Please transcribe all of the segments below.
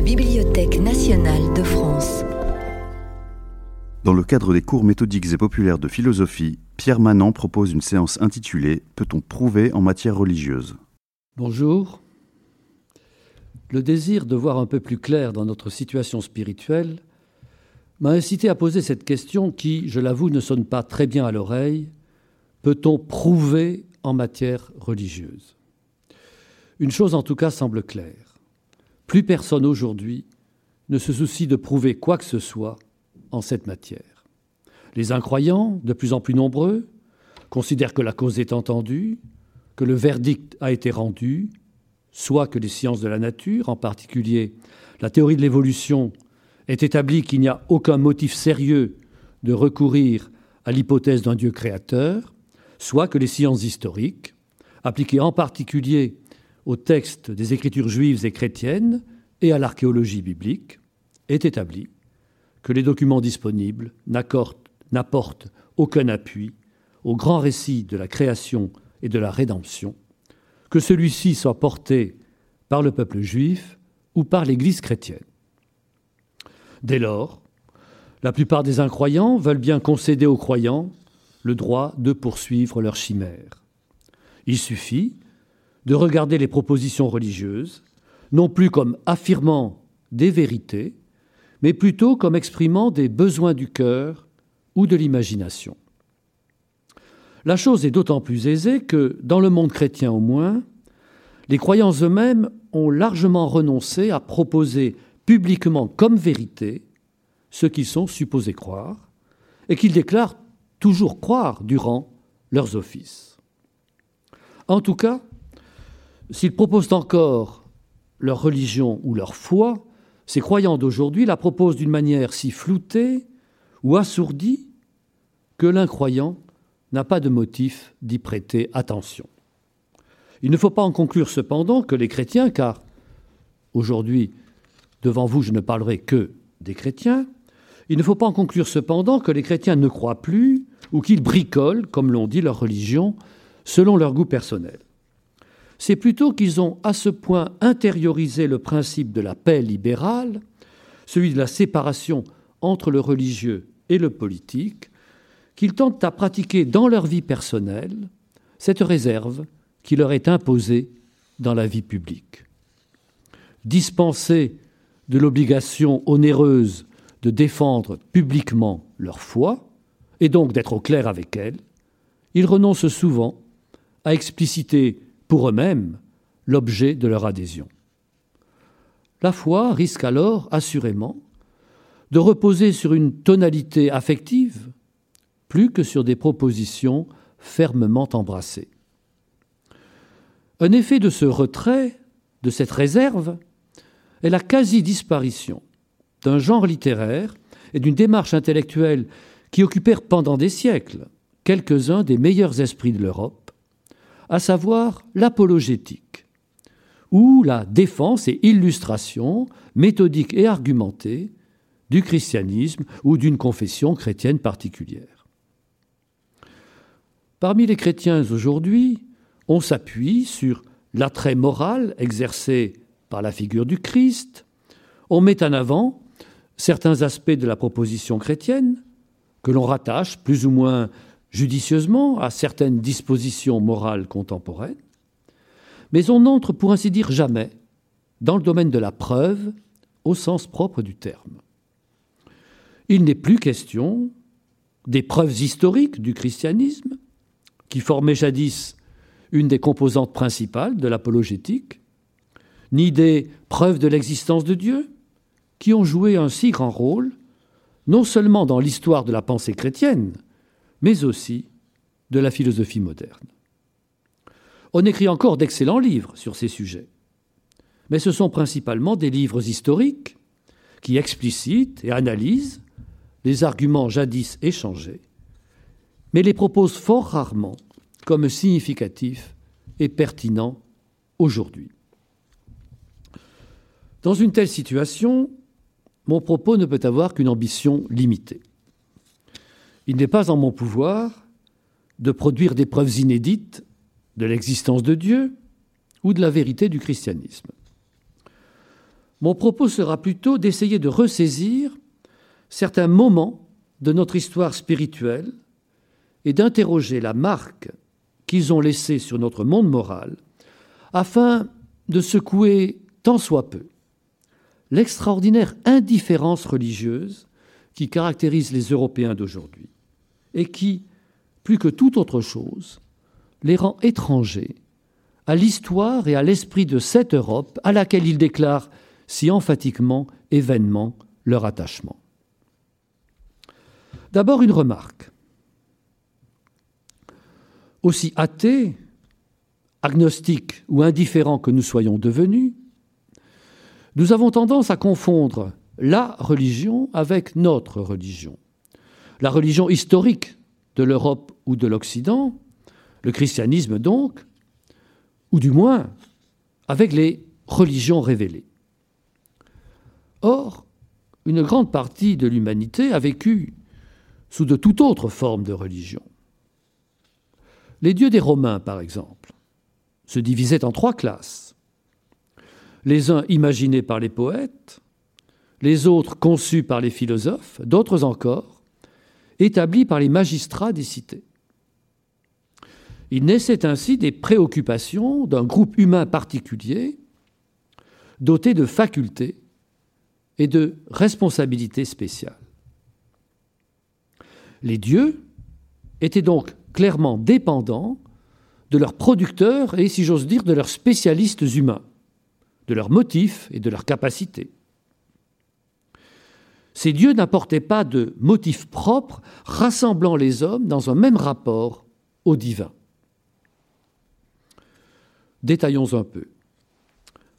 la Bibliothèque nationale de France. Dans le cadre des cours méthodiques et populaires de philosophie, Pierre Manant propose une séance intitulée Peut-on prouver en matière religieuse? Bonjour. Le désir de voir un peu plus clair dans notre situation spirituelle m'a incité à poser cette question qui, je l'avoue, ne sonne pas très bien à l'oreille. Peut-on prouver en matière religieuse? Une chose en tout cas semble claire. Plus personne aujourd'hui ne se soucie de prouver quoi que ce soit en cette matière. Les incroyants, de plus en plus nombreux, considèrent que la cause est entendue, que le verdict a été rendu, soit que les sciences de la nature, en particulier la théorie de l'évolution, aient établi qu'il n'y a aucun motif sérieux de recourir à l'hypothèse d'un Dieu créateur, soit que les sciences historiques, appliquées en particulier aux textes des écritures juives et chrétiennes et à l'archéologie biblique, aient établi que les documents disponibles n'apportent aucun appui au grand récit de la création et de la rédemption, que celui-ci soit porté par le peuple juif ou par l'Église chrétienne. Dès lors, la plupart des incroyants veulent bien concéder aux croyants le droit de poursuivre leur chimère. Il suffit de regarder les propositions religieuses, non plus comme affirmant des vérités, mais plutôt comme exprimant des besoins du cœur ou de l'imagination. La chose est d'autant plus aisée que, dans le monde chrétien au moins, les croyants eux-mêmes ont largement renoncé à proposer publiquement comme vérité ce qu'ils sont supposés croire, et qu'ils déclarent toujours croire durant leurs offices. En tout cas, s'ils proposent encore leur religion ou leur foi, ces croyants d'aujourd'hui la proposent d'une manière si floutée ou assourdie que l'incroyant n'a pas de motif d'y prêter attention. Il ne faut pas en conclure cependant que les chrétiens, car aujourd'hui, devant vous, je ne parlerai que des chrétiens, il ne faut pas en conclure cependant que les chrétiens ne croient plus ou qu'ils bricolent, comme l'ont dit leur religion, selon leur goût personnel. C'est plutôt qu'ils ont à ce point intériorisé le principe de la paix libérale, celui de la séparation entre le religieux et le politique, qu'ils tentent à pratiquer dans leur vie personnelle cette réserve qui leur est imposée dans la vie publique. Dispensés de l'obligation onéreuse de défendre publiquement leur foi, et donc d'être au clair avec elle, ils renoncent souvent à expliciter pour eux-mêmes l'objet de leur adhésion. La foi risque alors, assurément, de reposer sur une tonalité affective plus que sur des propositions fermement embrassées. Un effet de ce retrait, de cette réserve, est la quasi-disparition d'un genre littéraire et d'une démarche intellectuelle qui occupèrent pendant des siècles quelques-uns des meilleurs esprits de l'Europe, à savoir l'apologétique, ou la défense et illustration méthodique et argumentée du christianisme ou d'une confession chrétienne particulière. Parmi les chrétiens aujourd'hui, on s'appuie sur l'attrait moral exercé par la figure du Christ, on met en avant certains aspects de la proposition chrétienne que l'on rattache plus ou moins judicieusement à certaines dispositions morales contemporaines, mais on n'entre pour ainsi dire jamais dans le domaine de la preuve au sens propre du terme. Il n'est plus question des preuves historiques du christianisme, qui formaient jadis une des composantes principales de l'apologétique, ni des preuves de l'existence de Dieu, qui ont joué un si grand rôle, non seulement dans l'histoire de la pensée chrétienne, mais aussi de la philosophie moderne. On écrit encore d'excellents livres sur ces sujets, mais ce sont principalement des livres historiques qui explicitent et analysent les arguments jadis échangés, mais les proposent fort rarement comme significatifs et pertinents aujourd'hui. Dans une telle situation, mon propos ne peut avoir qu'une ambition limitée. Il n'est pas en mon pouvoir de produire des preuves inédites de l'existence de Dieu ou de la vérité du christianisme. Mon propos sera plutôt d'essayer de ressaisir certains moments de notre histoire spirituelle et d'interroger la marque qu'ils ont laissée sur notre monde moral afin de secouer tant soit peu l'extraordinaire indifférence religieuse qui caractérise les Européens d'aujourd'hui et qui, plus que toute autre chose, les rend étrangers à l'histoire et à l'esprit de cette Europe à laquelle ils déclarent si emphatiquement et vainement leur attachement. D'abord une remarque. Aussi athées, agnostiques ou indifférents que nous soyons devenus, nous avons tendance à confondre la religion avec notre religion. La religion historique de l'Europe ou de l'Occident, le christianisme donc, ou du moins avec les religions révélées. Or, une grande partie de l'humanité a vécu sous de toute autre forme de religion. Les dieux des Romains, par exemple, se divisaient en trois classes. Les uns imaginés par les poètes, les autres conçus par les philosophes, d'autres encore établis par les magistrats des cités. Il naissait ainsi des préoccupations d'un groupe humain particulier, doté de facultés et de responsabilités spéciales. Les dieux étaient donc clairement dépendants de leurs producteurs et, si j'ose dire, de leurs spécialistes humains, de leurs motifs et de leurs capacités. Ces dieux n'apportaient pas de motifs propres rassemblant les hommes dans un même rapport au divin. Détaillons un peu.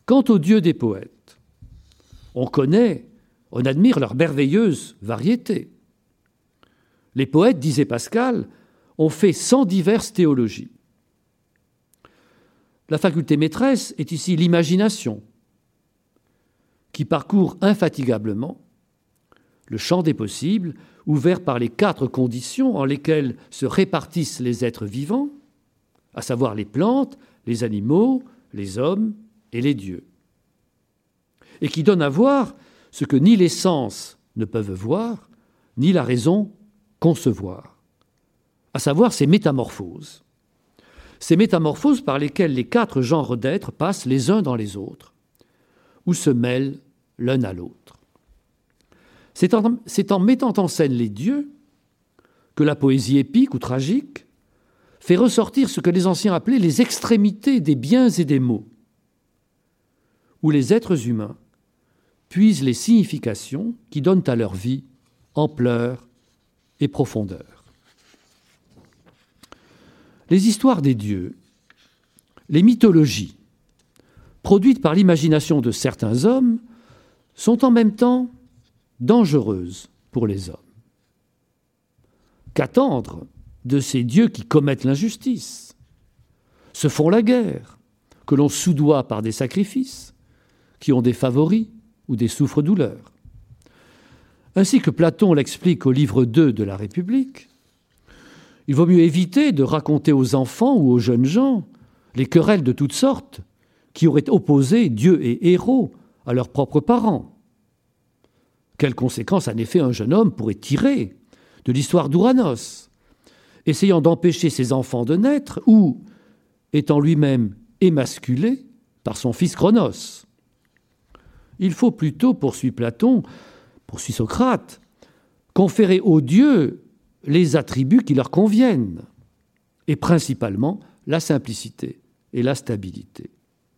Quant aux dieux des poètes, on connaît, on admire leur merveilleuse variété. Les poètes, disait Pascal, ont fait cent diverses théologies. La faculté maîtresse est ici l'imagination, qui parcourt infatigablement le champ des possibles, ouvert par les quatre conditions en lesquelles se répartissent les êtres vivants, à savoir les plantes, les animaux, les hommes et les dieux, et qui donne à voir ce que ni les sens ne peuvent voir, ni la raison concevoir, à savoir ces métamorphoses. Ces métamorphoses par lesquelles les quatre genres d'êtres passent les uns dans les autres, ou se mêlent l'un à l'autre. C'est en, mettant en scène les dieux que la poésie épique ou tragique fait ressortir ce que les anciens appelaient les extrémités des biens et des maux, où les êtres humains puisent les significations qui donnent à leur vie ampleur et profondeur. Les histoires des dieux, les mythologies, produites par l'imagination de certains hommes, sont en même temps dangereuses pour les hommes. Qu'attendre de ces dieux qui commettent l'injustice, se font la guerre, que l'on soudoie par des sacrifices, qui ont des favoris ou des souffres-douleurs ainsi que Platon l'explique au livre 2 de la République, il vaut mieux éviter de raconter aux enfants ou aux jeunes gens les querelles de toutes sortes qui auraient opposé Dieu et héros à leurs propres parents. Quelles conséquences, en effet, un jeune homme pourrait tirer de l'histoire d'Ouranos, essayant d'empêcher ses enfants de naître ou étant lui-même émasculé par son fils Chronos Il faut plutôt, poursuit Platon, poursuit Socrate, conférer aux dieux les attributs qui leur conviennent, et principalement la simplicité et la stabilité.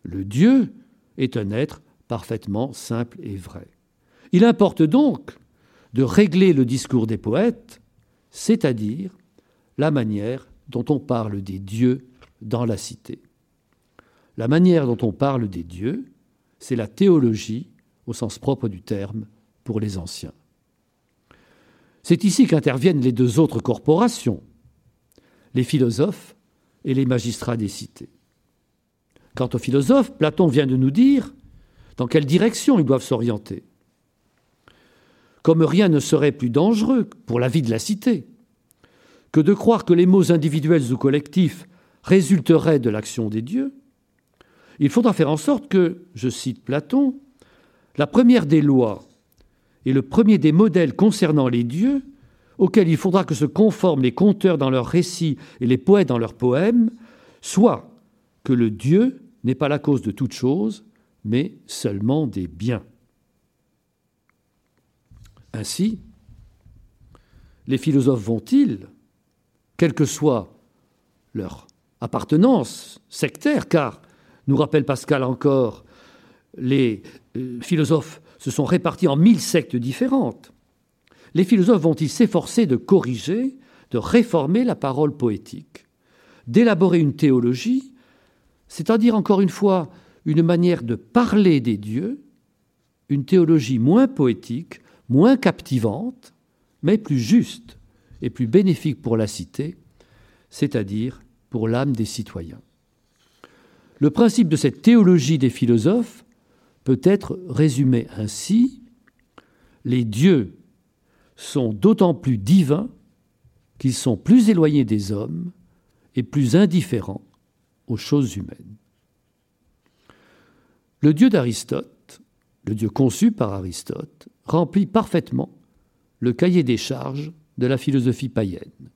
Le Dieu est un être parfaitement simple et vrai. Il importe donc de régler le discours des poètes, c'est-à-dire la manière dont on parle des dieux dans la cité. La manière dont on parle des dieux, c'est la théologie au sens propre du terme, pour les anciens. C'est ici qu'interviennent les deux autres corporations, les philosophes et les magistrats des cités. Quant aux philosophes, Platon vient de nous dire dans quelle direction ils doivent s'orienter. Comme rien ne serait plus dangereux pour la vie de la cité que de croire que les mots individuels ou collectifs résulteraient de l'action des dieux, il faudra faire en sorte que, je cite Platon, la première des lois et le premier des modèles concernant les dieux, auxquels il faudra que se conforment les conteurs dans leurs récits et les poètes dans leurs poèmes, soit que le Dieu n'est pas la cause de toute chose, mais seulement des biens. Ainsi, les philosophes vont-ils, quelle que soit leur appartenance sectaire, car, nous rappelle Pascal encore, les euh, philosophes se sont répartis en mille sectes différentes, les philosophes vont-ils s'efforcer de corriger, de réformer la parole poétique, d'élaborer une théologie, c'est-à-dire encore une fois une manière de parler des dieux, une théologie moins poétique, moins captivante, mais plus juste et plus bénéfique pour la cité, c'est-à-dire pour l'âme des citoyens. Le principe de cette théologie des philosophes peut être résumé ainsi les dieux sont d'autant plus divins qu'ils sont plus éloignés des hommes et plus indifférents aux choses humaines. Le Dieu d'Aristote, le Dieu conçu par Aristote, remplit parfaitement le cahier des charges de la philosophie païenne,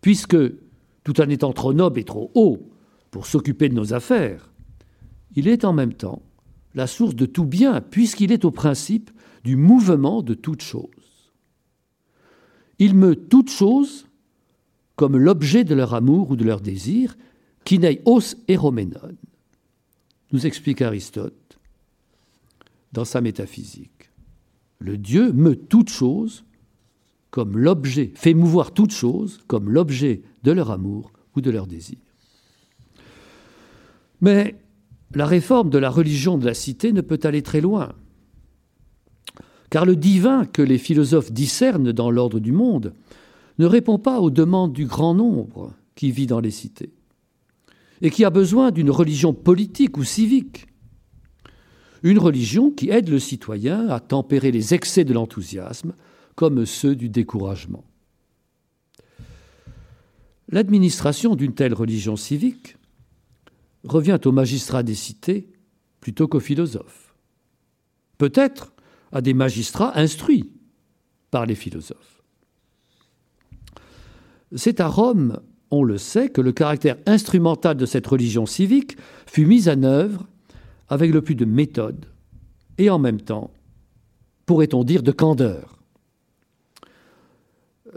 puisque, tout en étant trop noble et trop haut pour s'occuper de nos affaires, il est en même temps la source de tout bien, puisqu'il est au principe du mouvement de toute chose. Il meut toute chose comme l'objet de leur amour ou de leur désir, n'est os eroménon, nous explique Aristote dans sa métaphysique. Le Dieu meut toute chose comme l'objet, fait mouvoir toute chose comme l'objet de leur amour ou de leur désir. Mais la réforme de la religion de la cité ne peut aller très loin. Car le divin que les philosophes discernent dans l'ordre du monde ne répond pas aux demandes du grand nombre qui vit dans les cités et qui a besoin d'une religion politique ou civique. Une religion qui aide le citoyen à tempérer les excès de l'enthousiasme comme ceux du découragement. L'administration d'une telle religion civique revient aux magistrats des cités plutôt qu'aux philosophes. Peut-être à des magistrats instruits par les philosophes. C'est à Rome, on le sait, que le caractère instrumental de cette religion civique fut mis en œuvre avec le plus de méthode et en même temps, pourrait-on dire, de candeur.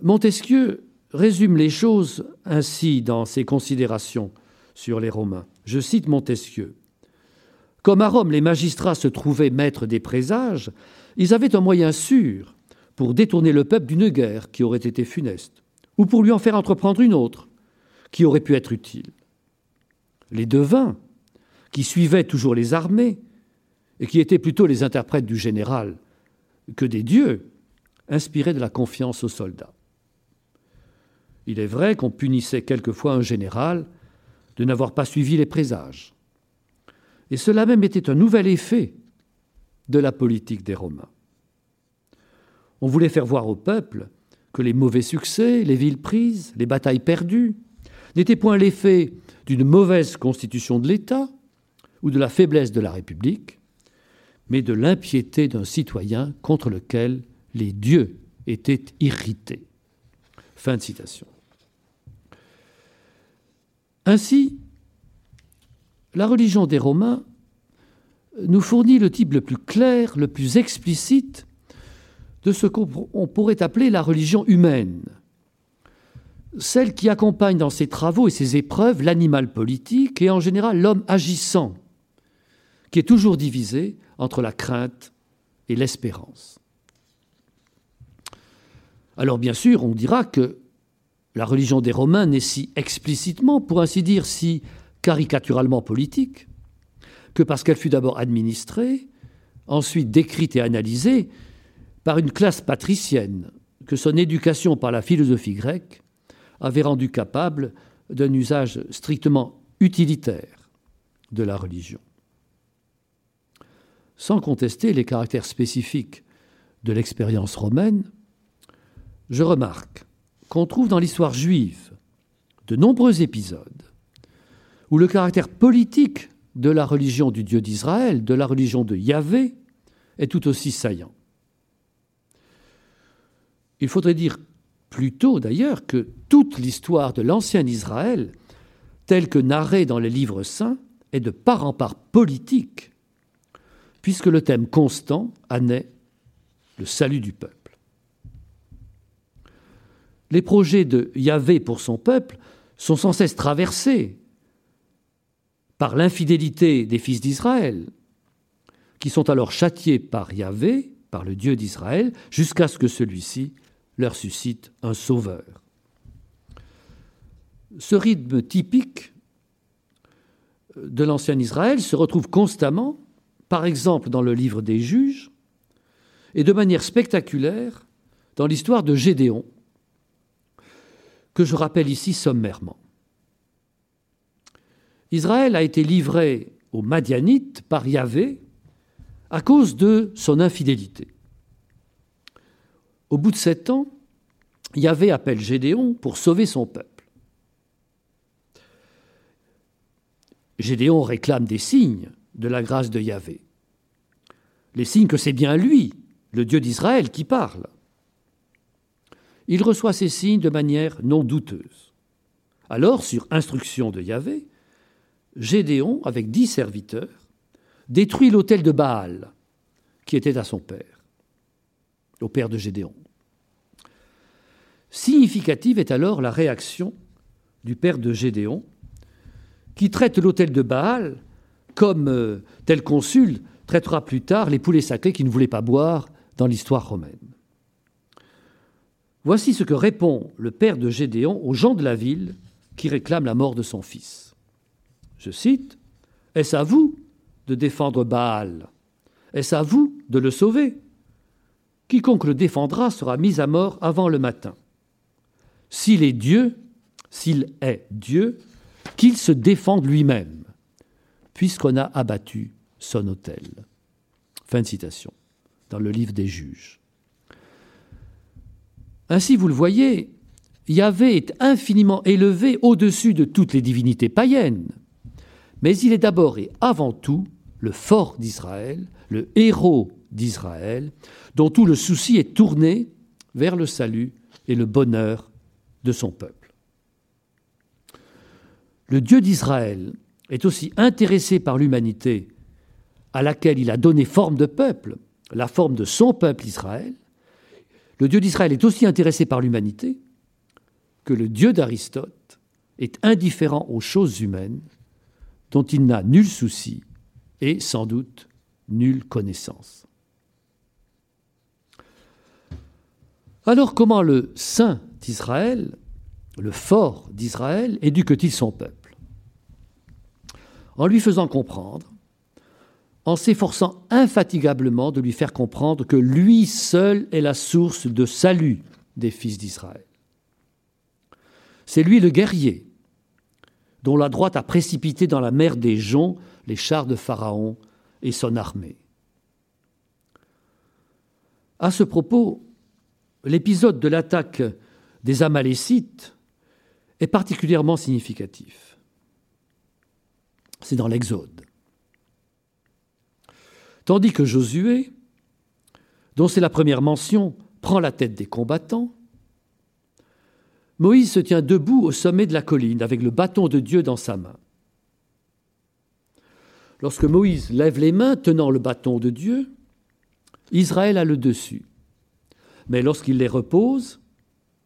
Montesquieu résume les choses ainsi dans ses considérations sur les Romains. Je cite Montesquieu. Comme à Rome les magistrats se trouvaient maîtres des présages, ils avaient un moyen sûr pour détourner le peuple d'une guerre qui aurait été funeste, ou pour lui en faire entreprendre une autre qui aurait pu être utile. Les devins, qui suivaient toujours les armées, et qui étaient plutôt les interprètes du général que des dieux, inspiraient de la confiance aux soldats. Il est vrai qu'on punissait quelquefois un général de n'avoir pas suivi les présages. Et cela même était un nouvel effet de la politique des Romains. On voulait faire voir au peuple que les mauvais succès, les villes prises, les batailles perdues n'étaient point l'effet d'une mauvaise constitution de l'État ou de la faiblesse de la République, mais de l'impiété d'un citoyen contre lequel les dieux étaient irrités. Fin de citation. Ainsi, la religion des Romains nous fournit le type le plus clair, le plus explicite de ce qu'on pourrait appeler la religion humaine, celle qui accompagne dans ses travaux et ses épreuves l'animal politique et en général l'homme agissant, qui est toujours divisé entre la crainte et l'espérance. Alors bien sûr, on dira que la religion des Romains n'est si explicitement, pour ainsi dire, si caricaturalement politique, que parce qu'elle fut d'abord administrée, ensuite décrite et analysée par une classe patricienne que son éducation par la philosophie grecque avait rendu capable d'un usage strictement utilitaire de la religion. Sans contester les caractères spécifiques de l'expérience romaine, je remarque qu'on trouve dans l'histoire juive de nombreux épisodes où le caractère politique de la religion du Dieu d'Israël, de la religion de Yahvé, est tout aussi saillant. Il faudrait dire plutôt d'ailleurs que toute l'histoire de l'ancien Israël, telle que narrée dans les livres saints, est de part en part politique, puisque le thème constant en est le salut du peuple. Les projets de Yahvé pour son peuple sont sans cesse traversés par l'infidélité des fils d'Israël, qui sont alors châtiés par Yahvé, par le Dieu d'Israël, jusqu'à ce que celui-ci leur suscite un sauveur. Ce rythme typique de l'ancien Israël se retrouve constamment, par exemple dans le livre des juges, et de manière spectaculaire dans l'histoire de Gédéon, que je rappelle ici sommairement. Israël a été livré aux Madianites par Yahvé à cause de son infidélité. Au bout de sept ans, Yahvé appelle Gédéon pour sauver son peuple. Gédéon réclame des signes de la grâce de Yahvé. Les signes que c'est bien lui, le Dieu d'Israël, qui parle. Il reçoit ces signes de manière non douteuse. Alors, sur instruction de Yahvé, Gédéon, avec dix serviteurs, détruit l'autel de Baal, qui était à son père, au père de Gédéon. Significative est alors la réaction du père de Gédéon, qui traite l'autel de Baal comme euh, tel consul traitera plus tard les poulets sacrés qui ne voulaient pas boire dans l'histoire romaine. Voici ce que répond le père de Gédéon aux gens de la ville qui réclament la mort de son fils. Je cite, Est-ce à vous de défendre Baal? Est-ce à vous de le sauver? Quiconque le défendra sera mis à mort avant le matin. S'il est Dieu, s'il est Dieu, qu'il se défende lui-même, puisqu'on a abattu son autel. Fin de citation, dans le livre des juges. Ainsi, vous le voyez, Yahvé est infiniment élevé au-dessus de toutes les divinités païennes mais il est d'abord et avant tout le fort d'Israël, le héros d'Israël, dont tout le souci est tourné vers le salut et le bonheur de son peuple. Le Dieu d'Israël est aussi intéressé par l'humanité à laquelle il a donné forme de peuple, la forme de son peuple Israël. Le Dieu d'Israël est aussi intéressé par l'humanité que le Dieu d'Aristote est indifférent aux choses humaines dont il n'a nul souci et sans doute nulle connaissance. Alors comment le saint d'Israël, le fort d'Israël, éduque-t-il son peuple? En lui faisant comprendre, en s'efforçant infatigablement de lui faire comprendre que lui seul est la source de salut des fils d'Israël. C'est lui le guerrier, dont la droite a précipité dans la mer des joncs les chars de Pharaon et son armée. À ce propos, l'épisode de l'attaque des Amalécites est particulièrement significatif. C'est dans l'Exode. Tandis que Josué, dont c'est la première mention, prend la tête des combattants, Moïse se tient debout au sommet de la colline avec le bâton de Dieu dans sa main. Lorsque Moïse lève les mains tenant le bâton de Dieu, Israël a le dessus. Mais lorsqu'il les repose,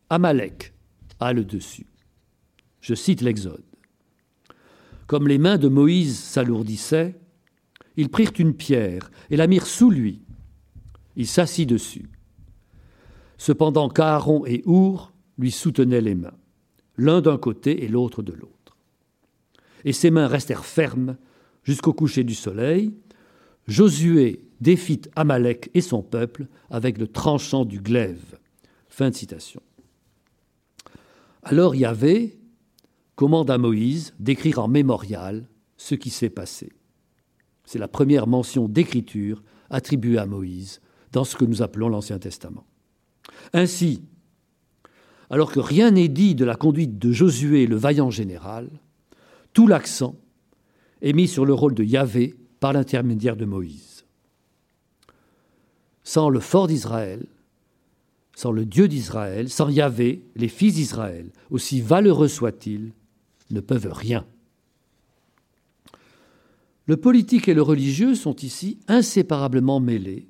Amalek a le dessus. Je cite l'Exode. Comme les mains de Moïse s'alourdissaient, ils prirent une pierre et la mirent sous lui. Il s'assit dessus. Cependant qu'Aaron et Our lui soutenaient les mains, l'un d'un côté et l'autre de l'autre. Et ses mains restèrent fermes jusqu'au coucher du soleil. Josué défit Amalek et son peuple avec le tranchant du glaive. Fin de citation. Alors Yahvé commande à Moïse d'écrire en mémorial ce qui s'est passé. C'est la première mention d'écriture attribuée à Moïse dans ce que nous appelons l'Ancien Testament. Ainsi, alors que rien n'est dit de la conduite de Josué le vaillant général, tout l'accent est mis sur le rôle de Yahvé par l'intermédiaire de Moïse. sans le fort d'Israël, sans le Dieu d'Israël, sans Yahvé, les fils d'Israël, aussi valeureux soient-ils, ne peuvent rien. Le politique et le religieux sont ici inséparablement mêlés,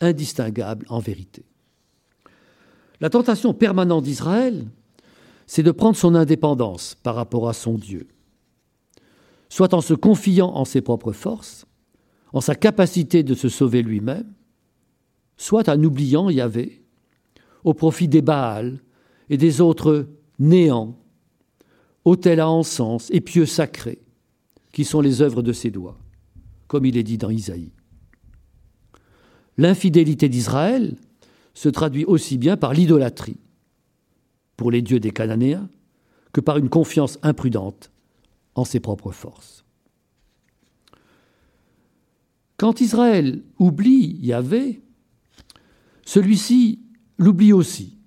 indistinguables en vérité. La tentation permanente d'Israël, c'est de prendre son indépendance par rapport à son Dieu, soit en se confiant en ses propres forces, en sa capacité de se sauver lui-même, soit en oubliant Yahvé au profit des Baals et des autres néants, autels à encens et pieux sacrés, qui sont les œuvres de ses doigts, comme il est dit dans Isaïe. L'infidélité d'Israël se traduit aussi bien par l'idolâtrie pour les dieux des Cananéens que par une confiance imprudente en ses propres forces. Quand Israël oublie Yahvé, celui-ci l'oublie aussi,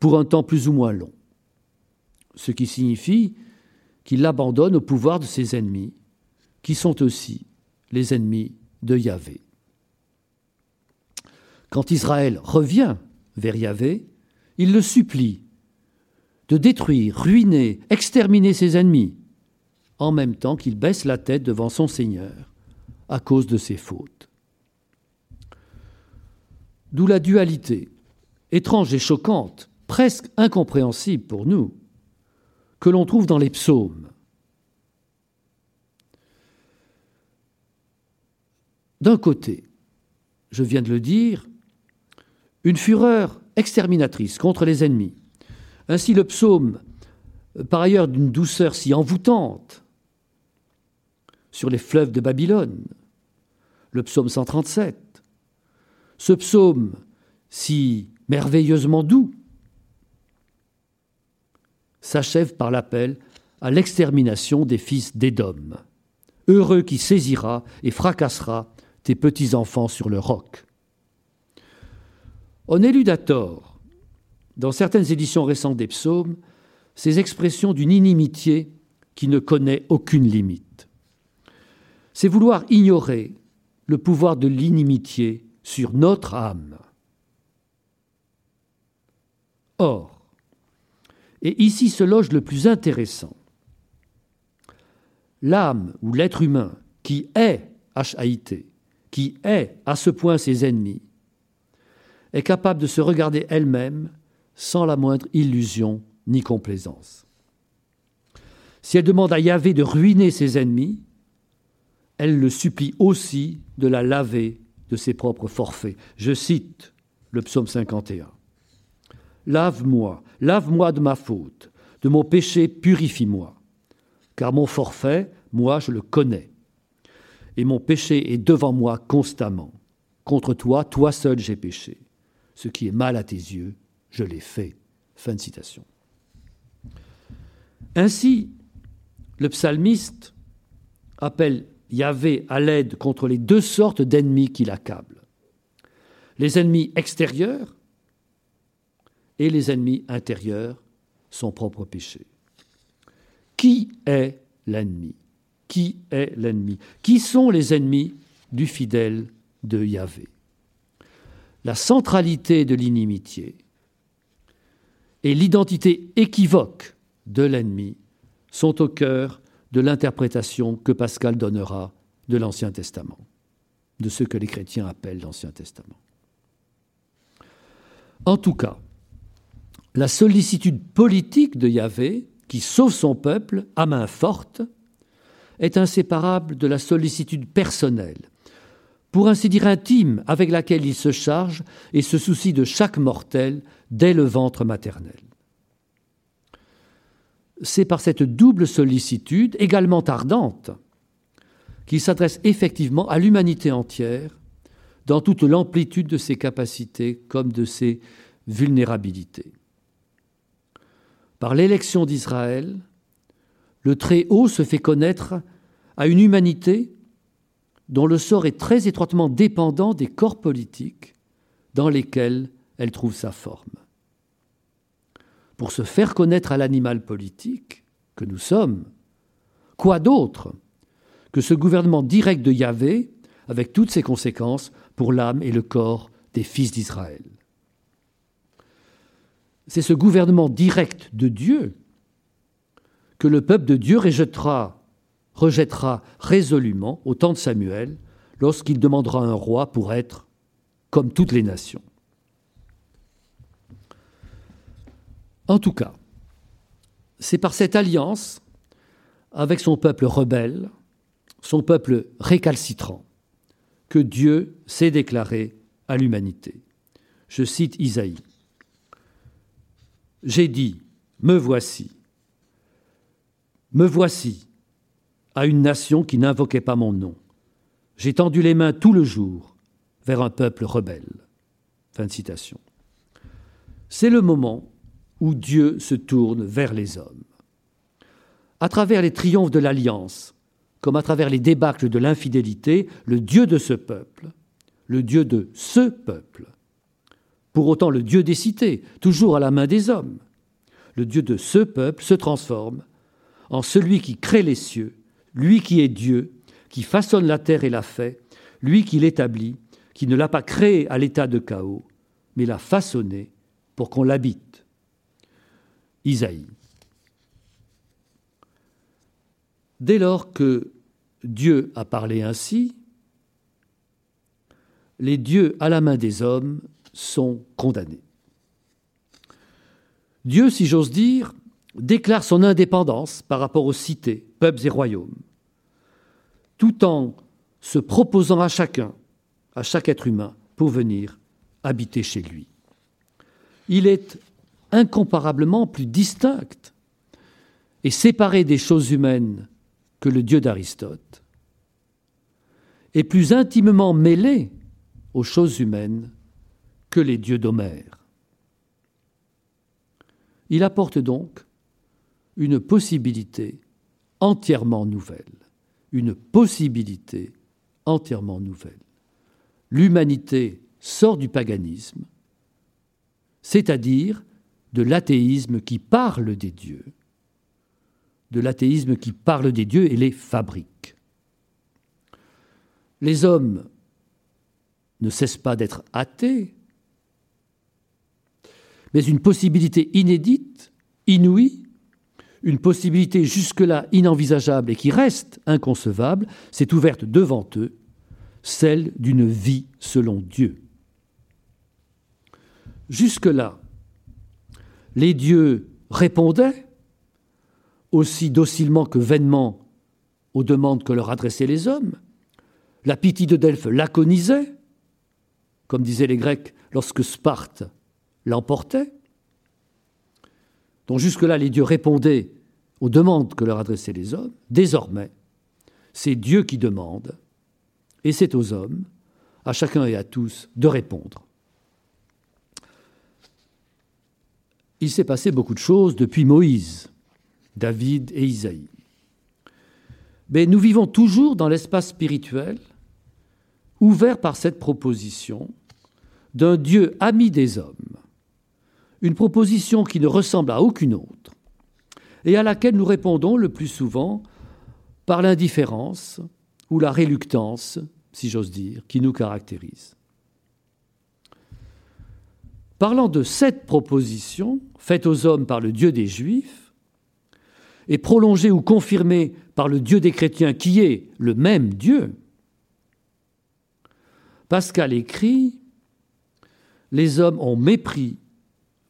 pour un temps plus ou moins long, ce qui signifie qu'il l'abandonne au pouvoir de ses ennemis, qui sont aussi les ennemis de Yahvé. Quand Israël revient vers Yahvé, il le supplie de détruire, ruiner, exterminer ses ennemis, en même temps qu'il baisse la tête devant son Seigneur à cause de ses fautes. D'où la dualité étrange et choquante, presque incompréhensible pour nous, que l'on trouve dans les psaumes. D'un côté, je viens de le dire, une fureur exterminatrice contre les ennemis. Ainsi le psaume, par ailleurs d'une douceur si envoûtante, sur les fleuves de Babylone, le psaume 137. Ce psaume si merveilleusement doux, s'achève par l'appel à l'extermination des fils d'Édom. Heureux qui saisira et fracassera tes petits-enfants sur le roc. On élude à tort, dans certaines éditions récentes des psaumes, ces expressions d'une inimitié qui ne connaît aucune limite. C'est vouloir ignorer le pouvoir de l'inimitié sur notre âme. Or, et ici se loge le plus intéressant, l'âme ou l'être humain qui est H-A-I-T, qui est à ce point ses ennemis, est capable de se regarder elle-même sans la moindre illusion ni complaisance. Si elle demande à Yahvé de ruiner ses ennemis, elle le supplie aussi de la laver de ses propres forfaits. Je cite le psaume 51. Lave-moi, lave-moi de ma faute, de mon péché, purifie-moi. Car mon forfait, moi, je le connais. Et mon péché est devant moi constamment. Contre toi, toi seul, j'ai péché. Ce qui est mal à tes yeux, je l'ai fait. Fin de citation. Ainsi, le psalmiste appelle Yahvé à l'aide contre les deux sortes d'ennemis qui l'accablent. Les ennemis extérieurs, et les ennemis intérieurs, son propre péché. Qui est l'ennemi? Qui est l'ennemi? Qui sont les ennemis du fidèle de Yahvé? La centralité de l'inimitié et l'identité équivoque de l'ennemi sont au cœur de l'interprétation que Pascal donnera de l'Ancien Testament, de ce que les chrétiens appellent l'Ancien Testament. En tout cas, la sollicitude politique de Yahvé, qui sauve son peuple à main forte, est inséparable de la sollicitude personnelle, pour ainsi dire intime, avec laquelle il se charge et se soucie de chaque mortel dès le ventre maternel. C'est par cette double sollicitude, également ardente, qu'il s'adresse effectivement à l'humanité entière, dans toute l'amplitude de ses capacités comme de ses vulnérabilités par l'élection d'Israël, le Très-Haut se fait connaître à une humanité dont le sort est très étroitement dépendant des corps politiques dans lesquels elle trouve sa forme. Pour se faire connaître à l'animal politique que nous sommes, quoi d'autre que ce gouvernement direct de Yahvé, avec toutes ses conséquences pour l'âme et le corps des fils d'Israël? C'est ce gouvernement direct de Dieu que le peuple de Dieu rejettera, résolument au temps de Samuel lorsqu'il demandera un roi pour être comme toutes les nations. En tout cas, c'est par cette alliance avec son peuple rebelle, son peuple récalcitrant, que Dieu s'est déclaré à l'humanité. Je cite Isaïe. J'ai dit, me voici, me voici à une nation qui n'invoquait pas mon nom. J'ai tendu les mains tout le jour vers un peuple rebelle. Fin de citation. C'est le moment où Dieu se tourne vers les hommes. À travers les triomphes de l'alliance, comme à travers les débâcles de l'infidélité, le Dieu de ce peuple, le Dieu de ce peuple, pour autant le Dieu des cités, toujours à la main des hommes, le Dieu de ce peuple se transforme en celui qui crée les cieux, lui qui est Dieu, qui façonne la terre et la fait, lui qui l'établit, qui ne l'a pas créé à l'état de chaos, mais l'a façonné pour qu'on l'habite. Isaïe. Dès lors que Dieu a parlé ainsi, les dieux à la main des hommes sont condamnés. Dieu, si j'ose dire, déclare son indépendance par rapport aux cités, peuples et royaumes, tout en se proposant à chacun, à chaque être humain, pour venir habiter chez lui. Il est incomparablement plus distinct et séparé des choses humaines que le Dieu d'Aristote, et plus intimement mêlé aux choses humaines que les dieux d'Homère. Il apporte donc une possibilité entièrement nouvelle, une possibilité entièrement nouvelle. L'humanité sort du paganisme, c'est-à-dire de l'athéisme qui parle des dieux, de l'athéisme qui parle des dieux et les fabrique. Les hommes ne cessent pas d'être athées, mais une possibilité inédite, inouïe, une possibilité jusque-là inenvisageable et qui reste inconcevable, s'est ouverte devant eux, celle d'une vie selon Dieu. Jusque-là, les dieux répondaient, aussi docilement que vainement, aux demandes que leur adressaient les hommes. La pitié de Delphes laconisait, comme disaient les Grecs lorsque Sparte l'emportait. Donc jusque-là, les dieux répondaient aux demandes que leur adressaient les hommes. Désormais, c'est Dieu qui demande, et c'est aux hommes, à chacun et à tous, de répondre. Il s'est passé beaucoup de choses depuis Moïse, David et Isaïe. Mais nous vivons toujours dans l'espace spirituel, ouvert par cette proposition d'un Dieu ami des hommes, une proposition qui ne ressemble à aucune autre et à laquelle nous répondons le plus souvent par l'indifférence ou la réluctance, si j'ose dire, qui nous caractérise. Parlant de cette proposition faite aux hommes par le Dieu des Juifs, et prolongée ou confirmée par le Dieu des chrétiens qui est le même Dieu, Pascal écrit Les hommes ont mépris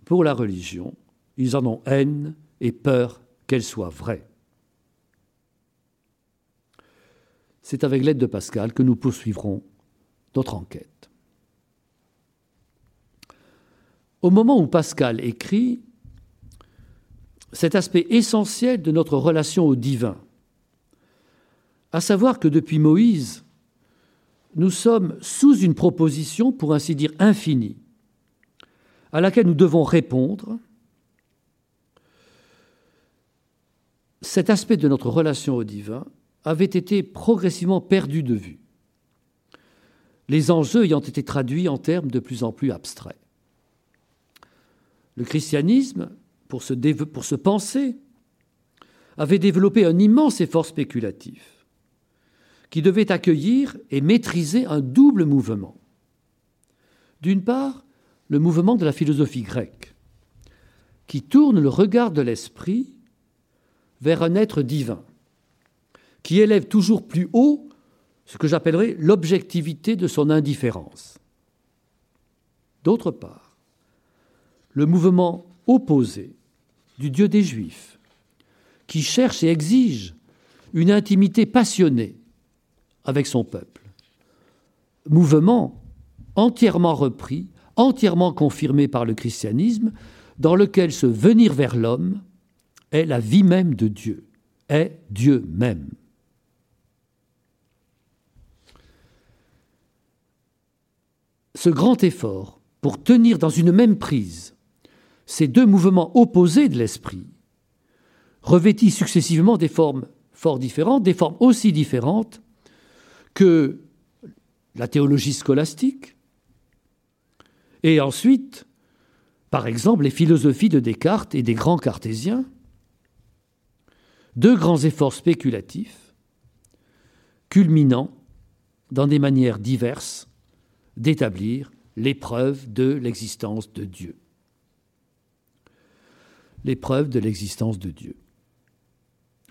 pour la religion, ils en ont haine et peur qu'elle soit vraie. C'est avec l'aide de Pascal que nous poursuivrons notre enquête. Au moment où Pascal écrit, cet aspect essentiel de notre relation au divin, à savoir que depuis Moïse, nous sommes sous une proposition, pour ainsi dire, infinie, à laquelle nous devons répondre, cet aspect de notre relation au divin avait été progressivement perdu de vue, les enjeux ayant été traduits en termes de plus en plus abstraits. Le christianisme, pour se, pour se penser, avait développé un immense effort spéculatif qui devait accueillir et maîtriser un double mouvement D'une part, le mouvement de la philosophie grecque, qui tourne le regard de l'esprit vers un être divin, qui élève toujours plus haut ce que j'appellerais l'objectivité de son indifférence. D'autre part, le mouvement opposé du Dieu des Juifs, qui cherche et exige une intimité passionnée avec son peuple. Mouvement entièrement repris, entièrement confirmé par le christianisme, dans lequel ce venir vers l'homme est la vie même de Dieu, est Dieu même. Ce grand effort pour tenir dans une même prise ces deux mouvements opposés de l'esprit revêtit successivement des formes fort différentes, des formes aussi différentes que la théologie scolastique, et ensuite, par exemple, les philosophies de Descartes et des grands cartésiens, deux grands efforts spéculatifs, culminant dans des manières diverses d'établir l'épreuve de l'existence de Dieu. L'épreuve de l'existence de Dieu.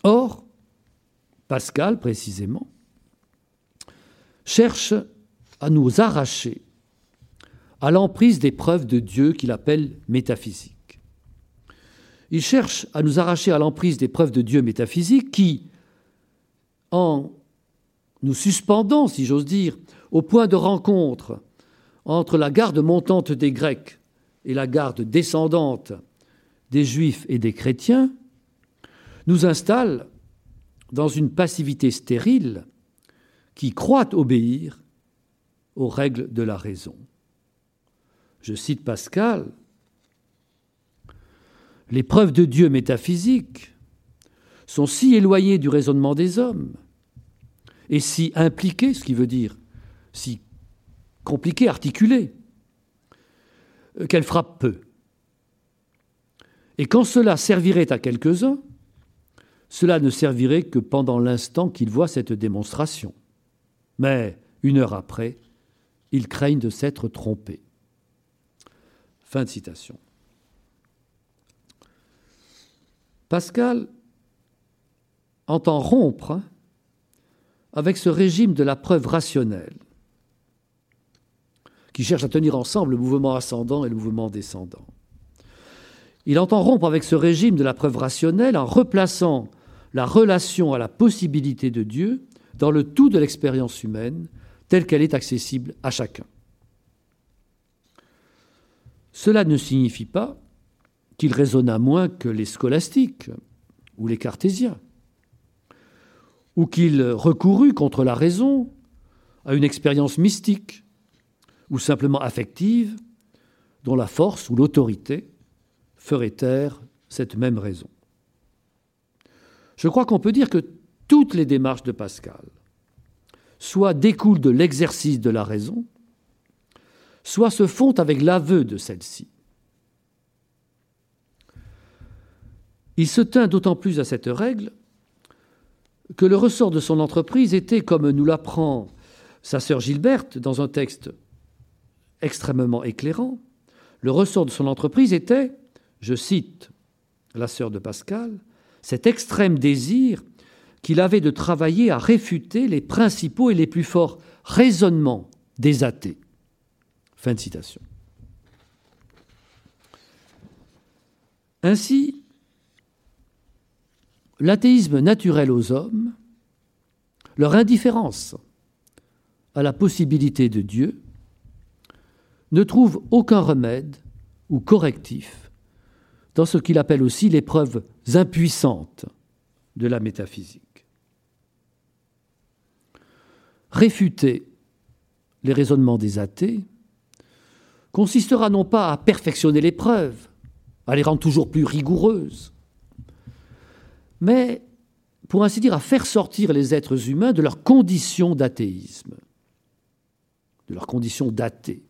Or, Pascal, précisément, cherche à nous arracher à l'emprise des preuves de Dieu qu'il appelle métaphysiques. Il cherche à nous arracher à l'emprise des preuves de Dieu métaphysiques qui, en nous suspendant, si j'ose dire, au point de rencontre entre la garde montante des Grecs et la garde descendante des Juifs et des chrétiens, nous installe dans une passivité stérile qui croit obéir aux règles de la raison. Je cite Pascal, les preuves de Dieu métaphysiques sont si éloignées du raisonnement des hommes et si impliquées, ce qui veut dire si compliquées, articulées, qu'elles frappent peu. Et quand cela servirait à quelques-uns, cela ne servirait que pendant l'instant qu'ils voient cette démonstration. Mais une heure après, ils craignent de s'être trompés. Fin de citation. Pascal entend rompre avec ce régime de la preuve rationnelle qui cherche à tenir ensemble le mouvement ascendant et le mouvement descendant. Il entend rompre avec ce régime de la preuve rationnelle en replaçant la relation à la possibilité de Dieu dans le tout de l'expérience humaine telle qu'elle est accessible à chacun. Cela ne signifie pas qu'il raisonna moins que les scolastiques ou les cartésiens, ou qu'il recourut contre la raison à une expérience mystique ou simplement affective dont la force ou l'autorité ferait taire cette même raison. Je crois qu'on peut dire que toutes les démarches de Pascal, soit découlent de l'exercice de la raison, soit se font avec l'aveu de celle-ci. Il se tint d'autant plus à cette règle que le ressort de son entreprise était, comme nous l'apprend sa sœur Gilberte dans un texte extrêmement éclairant, le ressort de son entreprise était, je cite la sœur de Pascal, cet extrême désir qu'il avait de travailler à réfuter les principaux et les plus forts raisonnements des athées. Fin de citation. Ainsi, l'athéisme naturel aux hommes, leur indifférence à la possibilité de Dieu, ne trouve aucun remède ou correctif dans ce qu'il appelle aussi les preuves impuissantes de la métaphysique. Réfuter les raisonnements des athées consistera non pas à perfectionner les preuves, à les rendre toujours plus rigoureuses, mais, pour ainsi dire, à faire sortir les êtres humains de leur condition d'athéisme, de leur condition d'athée,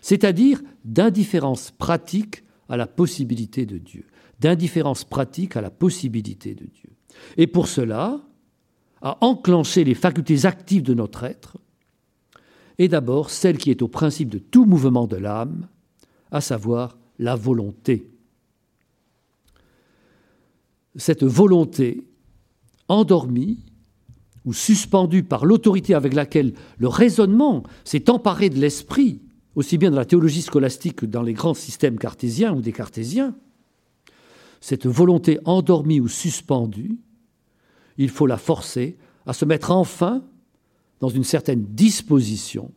c'est-à-dire d'indifférence pratique à la possibilité de Dieu d'indifférence pratique à la possibilité de Dieu. Et pour cela, à enclencher les facultés actives de notre être est d'abord celle qui est au principe de tout mouvement de l'âme, à savoir la volonté. Cette volonté, endormie ou suspendue par l'autorité avec laquelle le raisonnement s'est emparé de l'esprit, aussi bien dans la théologie scolastique que dans les grands systèmes cartésiens ou des cartésiens, cette volonté endormie ou suspendue, il faut la forcer à se mettre enfin dans une certaine disposition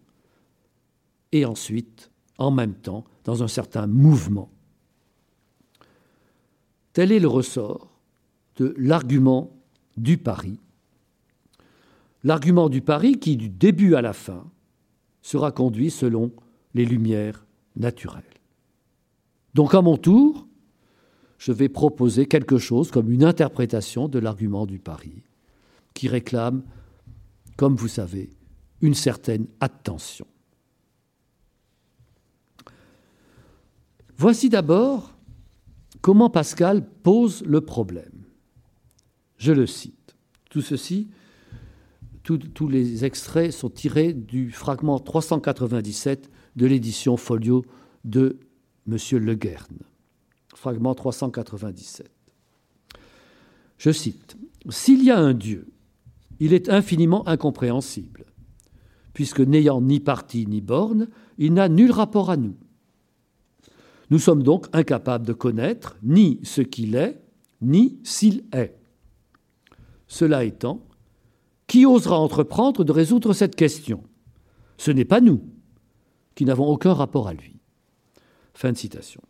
et ensuite, en même temps, dans un certain mouvement. Tel est le ressort de l'argument du pari. L'argument du pari qui, du début à la fin, sera conduit selon les lumières naturelles. Donc à mon tour, je vais proposer quelque chose comme une interprétation de l'argument du pari, qui réclame, comme vous savez, une certaine attention. Voici d'abord comment Pascal pose le problème. Je le cite. Tout ceci, tous les extraits sont tirés du fragment 397 de l'édition folio de M. Le Guerne. Fragment 397. Je cite S'il y a un Dieu, il est infiniment incompréhensible, puisque n'ayant ni parti ni borne, il n'a nul rapport à nous. Nous sommes donc incapables de connaître ni ce qu'il est, ni s'il est. Cela étant, qui osera entreprendre de résoudre cette question? Ce n'est pas nous, qui n'avons aucun rapport à lui. Fin de citation.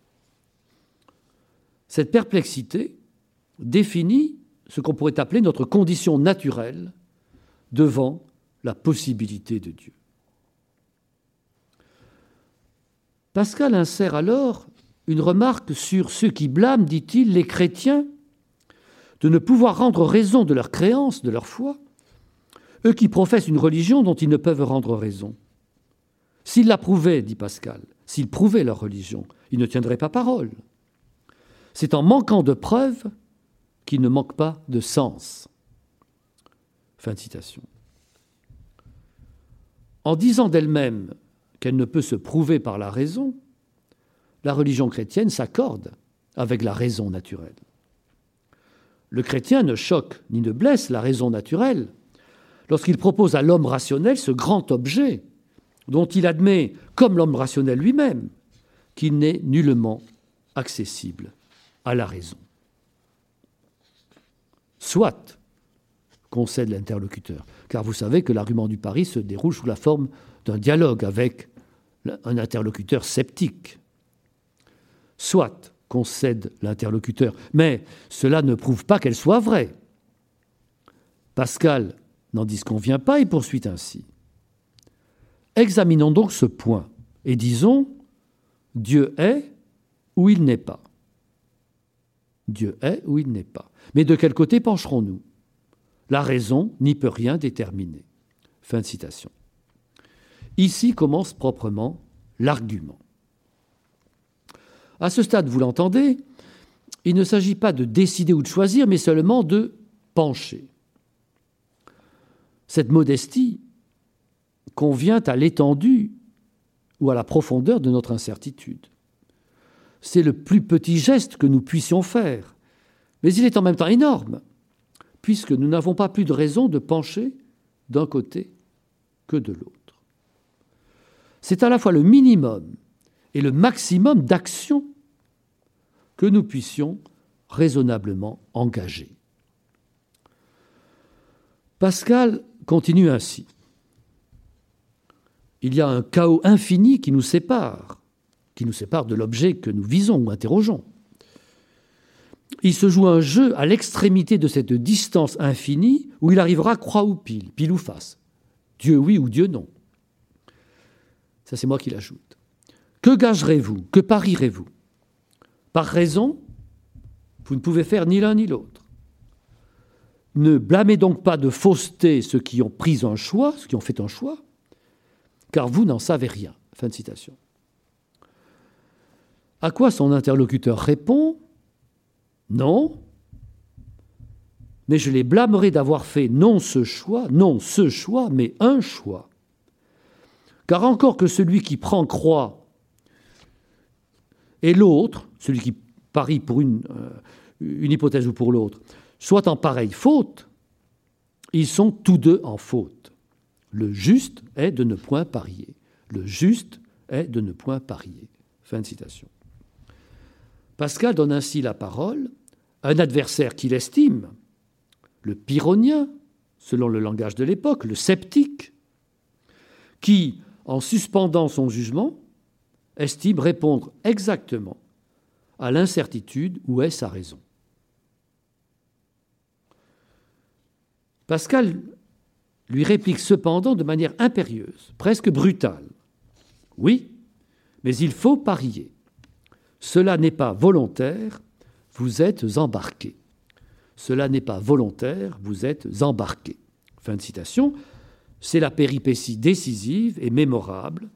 Cette perplexité définit ce qu'on pourrait appeler notre condition naturelle devant la possibilité de Dieu. Pascal insère alors une remarque sur ceux qui blâment, dit-il, les chrétiens de ne pouvoir rendre raison de leur créance, de leur foi, eux qui professent une religion dont ils ne peuvent rendre raison. S'ils la prouvaient, dit Pascal, s'ils prouvaient leur religion, ils ne tiendraient pas parole. C'est en manquant de preuves qu'ils ne manquent pas de sens. Fin citation. En disant d'elle-même qu'elle ne peut se prouver par la raison, la religion chrétienne s'accorde avec la raison naturelle. Le chrétien ne choque ni ne blesse la raison naturelle lorsqu'il propose à l'homme rationnel ce grand objet dont il admet, comme l'homme rationnel lui-même, qu'il n'est nullement accessible à la raison. Soit, concède l'interlocuteur, car vous savez que l'argument du pari se déroule sous la forme d'un dialogue avec un interlocuteur sceptique. Soit, concède l'interlocuteur, mais cela ne prouve pas qu'elle soit vraie. Pascal n'en disconvient pas et poursuit ainsi. Examinons donc ce point et disons Dieu est ou il n'est pas. Dieu est ou il n'est pas. Mais de quel côté pencherons-nous? La raison n'y peut rien déterminer. Fin de citation. Ici commence proprement l'argument. À ce stade, vous l'entendez, il ne s'agit pas de décider ou de choisir, mais seulement de pencher. Cette modestie convient à l'étendue ou à la profondeur de notre incertitude. C'est le plus petit geste que nous puissions faire, mais il est en même temps énorme, puisque nous n'avons pas plus de raison de pencher d'un côté que de l'autre. C'est à la fois le minimum et le maximum d'action que nous puissions raisonnablement engager. Pascal continue ainsi il y a un chaos infini qui nous sépare, qui nous sépare de l'objet que nous visons ou interrogeons. Il se joue un jeu à l'extrémité de cette distance infinie où il arrivera croix ou pile, pile ou face. Dieu oui ou Dieu non. Ça, c'est moi qui l'ajoute. Que gagerez-vous? Que parierez-vous? Par raison, vous ne pouvez faire ni l'un ni l'autre. Ne blâmez donc pas de fausseté ceux qui ont pris un choix, ceux qui ont fait un choix, car vous n'en savez rien. Fin de citation. À quoi son interlocuteur répond? Non, mais je les blâmerai d'avoir fait non ce choix, non ce choix, mais un choix. Car encore que celui qui prend croix et l'autre, celui qui parie pour une, euh, une hypothèse ou pour l'autre, soit en pareille faute, ils sont tous deux en faute. Le juste est de ne point parier. Le juste est de ne point parier. Fin de citation. Pascal donne ainsi la parole à un adversaire qu'il estime, le pyrrhonien, selon le langage de l'époque, le sceptique, qui, en suspendant son jugement, estime répondre exactement à l'incertitude où est sa raison. Pascal lui réplique cependant de manière impérieuse, presque brutale. Oui, mais il faut parier. Cela n'est pas volontaire, vous êtes embarqué. Cela n'est pas volontaire, vous êtes embarqué. Fin de citation. C'est la péripétie décisive et mémorable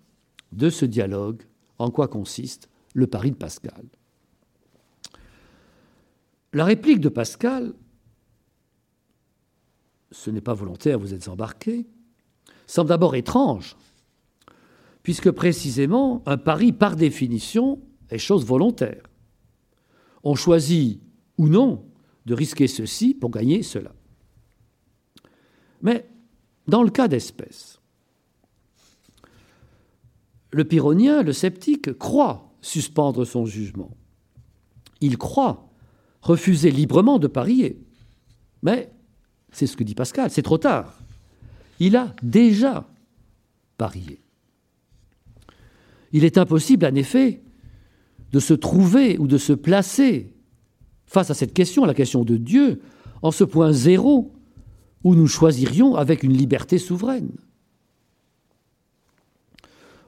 de ce dialogue, en quoi consiste le pari de Pascal. La réplique de Pascal, ce n'est pas volontaire, vous êtes embarqué, semble d'abord étrange, puisque précisément un pari, par définition, est chose volontaire. On choisit ou non de risquer ceci pour gagner cela. Mais dans le cas d'espèce, le pyrrhonien, le sceptique, croit suspendre son jugement. Il croit refuser librement de parier. Mais, c'est ce que dit Pascal, c'est trop tard. Il a déjà parié. Il est impossible, en effet, de se trouver ou de se placer face à cette question, la question de Dieu, en ce point zéro où nous choisirions avec une liberté souveraine.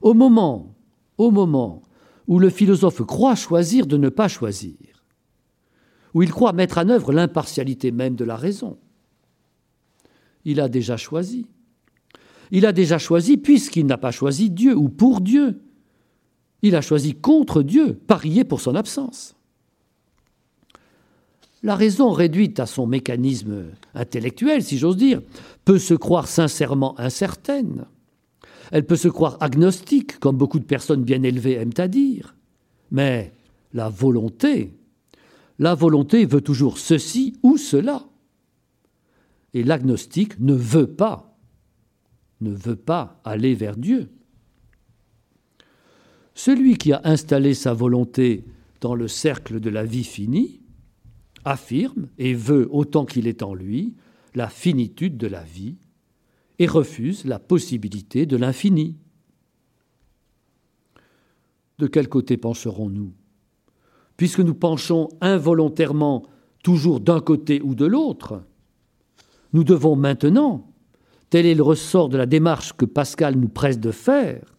Au moment, au moment où le philosophe croit choisir de ne pas choisir, où il croit mettre en œuvre l'impartialité même de la raison, il a déjà choisi. Il a déjà choisi puisqu'il n'a pas choisi Dieu ou pour Dieu. Il a choisi contre Dieu, parier pour son absence. La raison réduite à son mécanisme intellectuel, si j'ose dire, peut se croire sincèrement incertaine. Elle peut se croire agnostique, comme beaucoup de personnes bien élevées aiment à dire. Mais la volonté, la volonté veut toujours ceci ou cela. Et l'agnostique ne veut pas, ne veut pas aller vers Dieu. Celui qui a installé sa volonté dans le cercle de la vie finie affirme et veut autant qu'il est en lui la finitude de la vie et refuse la possibilité de l'infini. De quel côté pencherons-nous Puisque nous penchons involontairement toujours d'un côté ou de l'autre, nous devons maintenant, tel est le ressort de la démarche que Pascal nous presse de faire,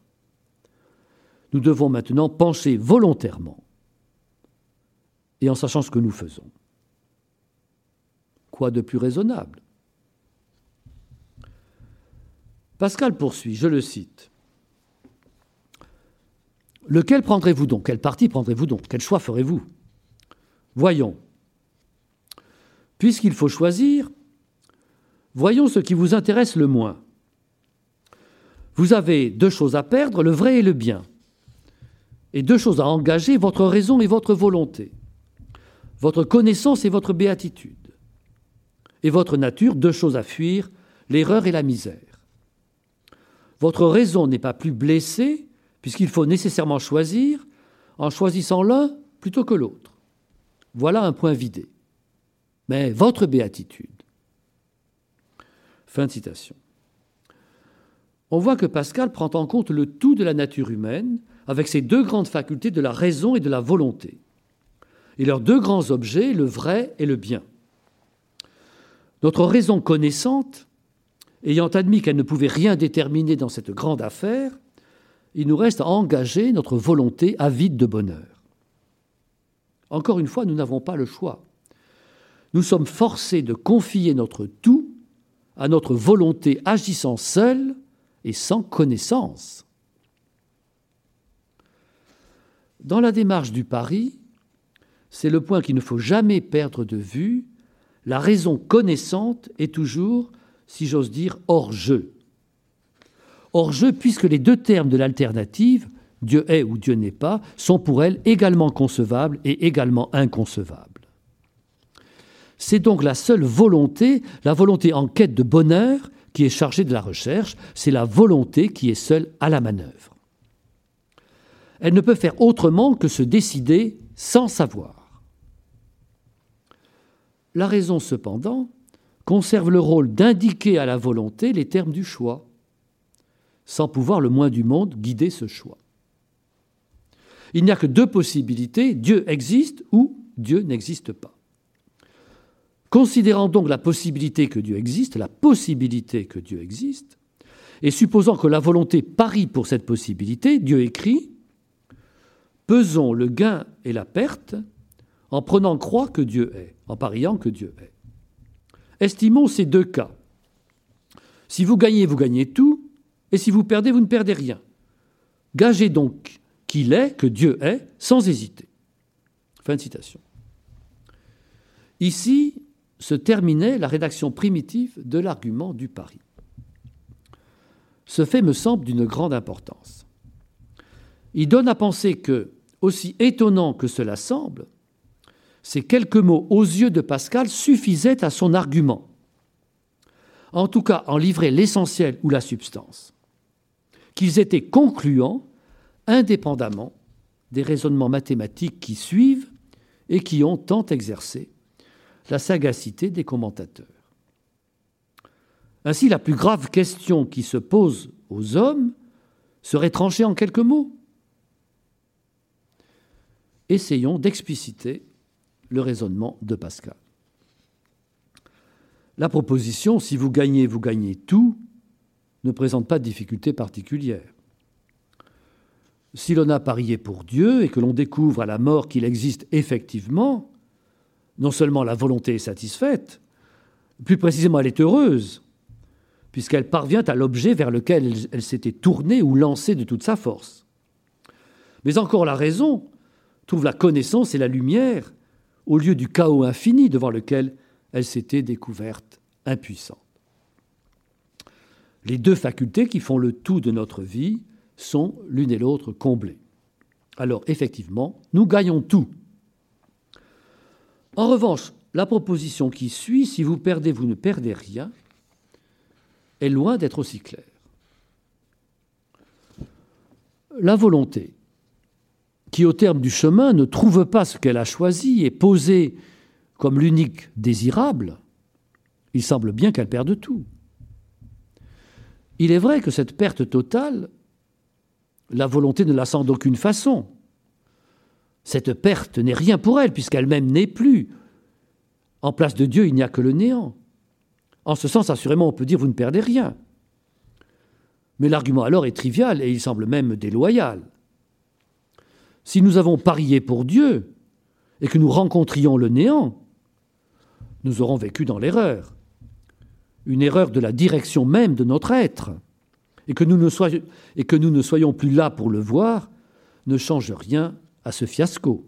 nous devons maintenant pencher volontairement et en sachant ce que nous faisons. Quoi de plus raisonnable? Pascal poursuit, je le cite. Lequel prendrez-vous donc? Quel parti prendrez-vous donc? Quel choix ferez-vous? Voyons. Puisqu'il faut choisir, voyons ce qui vous intéresse le moins. Vous avez deux choses à perdre, le vrai et le bien et deux choses à engager, votre raison et votre volonté, votre connaissance et votre béatitude, et votre nature, deux choses à fuir, l'erreur et la misère. Votre raison n'est pas plus blessée, puisqu'il faut nécessairement choisir, en choisissant l'un plutôt que l'autre. Voilà un point vidé. Mais votre béatitude. Fin de citation. On voit que Pascal prend en compte le tout de la nature humaine avec ses deux grandes facultés de la raison et de la volonté, et leurs deux grands objets, le vrai et le bien. Notre raison connaissante, ayant admis qu'elle ne pouvait rien déterminer dans cette grande affaire, il nous reste à engager notre volonté avide de bonheur. Encore une fois, nous n'avons pas le choix. Nous sommes forcés de confier notre tout à notre volonté agissant seule et sans connaissance. Dans la démarche du pari, c'est le point qu'il ne faut jamais perdre de vue, la raison connaissante est toujours, si j'ose dire, hors jeu. hors jeu puisque les deux termes de l'alternative, Dieu est ou Dieu n'est pas, sont pour elle également concevables et également inconcevables. C'est donc la seule volonté, la volonté en quête de bonheur, qui est chargée de la recherche, c'est la volonté qui est seule à la manœuvre. Elle ne peut faire autrement que se décider sans savoir. La raison, cependant, conserve le rôle d'indiquer à la volonté les termes du choix, sans pouvoir le moins du monde guider ce choix. Il n'y a que deux possibilités, Dieu existe ou Dieu n'existe pas. Considérant donc la possibilité que Dieu existe, la possibilité que Dieu existe, et supposant que la volonté parie pour cette possibilité, Dieu écrit Pesons le gain et la perte en prenant croix que Dieu est, en pariant que Dieu est. Estimons ces deux cas. Si vous gagnez, vous gagnez tout, et si vous perdez, vous ne perdez rien. Gagez donc qu'il est, que Dieu est, sans hésiter. Fin de citation. Ici, se terminait la rédaction primitive de l'argument du pari. Ce fait me semble d'une grande importance. Il donne à penser que, aussi étonnant que cela semble, ces quelques mots aux yeux de Pascal suffisaient à son argument. En tout cas, en livrer l'essentiel ou la substance. Qu'ils étaient concluants indépendamment des raisonnements mathématiques qui suivent et qui ont tant exercé la sagacité des commentateurs. Ainsi, la plus grave question qui se pose aux hommes serait tranchée en quelques mots. Essayons d'expliciter le raisonnement de Pascal. La proposition si vous gagnez, vous gagnez tout ne présente pas de difficulté particulière. Si l'on a parié pour Dieu et que l'on découvre à la mort qu'il existe effectivement, non seulement la volonté est satisfaite, plus précisément elle est heureuse, puisqu'elle parvient à l'objet vers lequel elle, s'était tournée ou lancée de toute sa force. Mais encore la raison trouve la connaissance et la lumière au lieu du chaos infini devant lequel elle s'était découverte impuissante. Les deux facultés qui font le tout de notre vie sont l'une et l'autre comblées. Alors effectivement, nous gagnons tout en revanche, la proposition qui suit, si vous perdez, vous ne perdez rien, est loin d'être aussi claire. La volonté, qui au terme du chemin ne trouve pas ce qu'elle a choisi et posé comme l'unique désirable, il semble bien qu'elle perde tout. Il est vrai que cette perte totale, la volonté ne la sent d'aucune façon. Cette perte n'est rien pour elle, puisqu'elle-même n'est plus. En place de Dieu, il n'y a que le néant. En ce sens, assurément, on peut dire vous ne perdez rien. Mais l'argument alors est trivial et il semble même déloyal. Si nous avons parié pour Dieu et que nous rencontrions le néant, nous aurons vécu dans l'erreur, une erreur de la direction même de notre être, et que nous ne soyons, plus là pour le voir ne change rien à ce fiasco.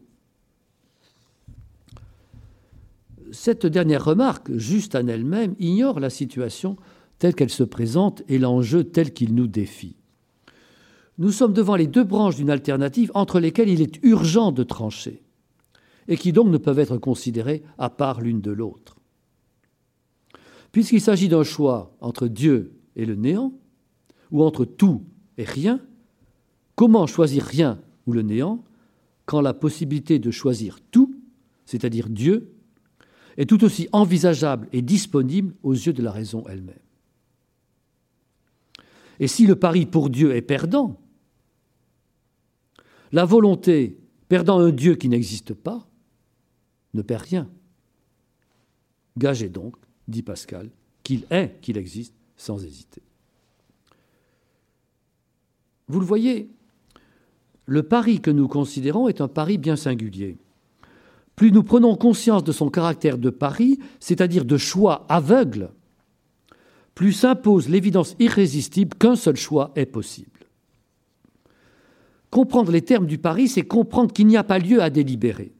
Cette dernière remarque, juste en elle-même, ignore la situation telle qu'elle se présente et l'enjeu tel qu'il nous défie. Nous sommes devant les deux branches d'une alternative entre lesquelles il est urgent de trancher, et qui donc ne peuvent être considérées à part l'une de l'autre. Puisqu'il s'agit d'un choix entre Dieu et le néant, ou entre tout et rien, comment choisir rien ou le néant quand la possibilité de choisir tout, c'est-à-dire Dieu, est tout aussi envisageable et disponible aux yeux de la raison elle-même? Et si le pari pour Dieu est perdant, la volonté perdant un Dieu qui n'existe pas ne perd rien. Gagez donc, dit Pascal, qu'il est, qu'il existe, sans hésiter. Vous le voyez, le pari que nous considérons est un pari bien singulier. Plus nous prenons conscience de son caractère de pari, c'est-à-dire de choix aveugle, plus s'impose l'évidence irrésistible qu'un seul choix est possible. Comprendre les termes du pari, c'est comprendre qu'il n'y a pas lieu à délibérer,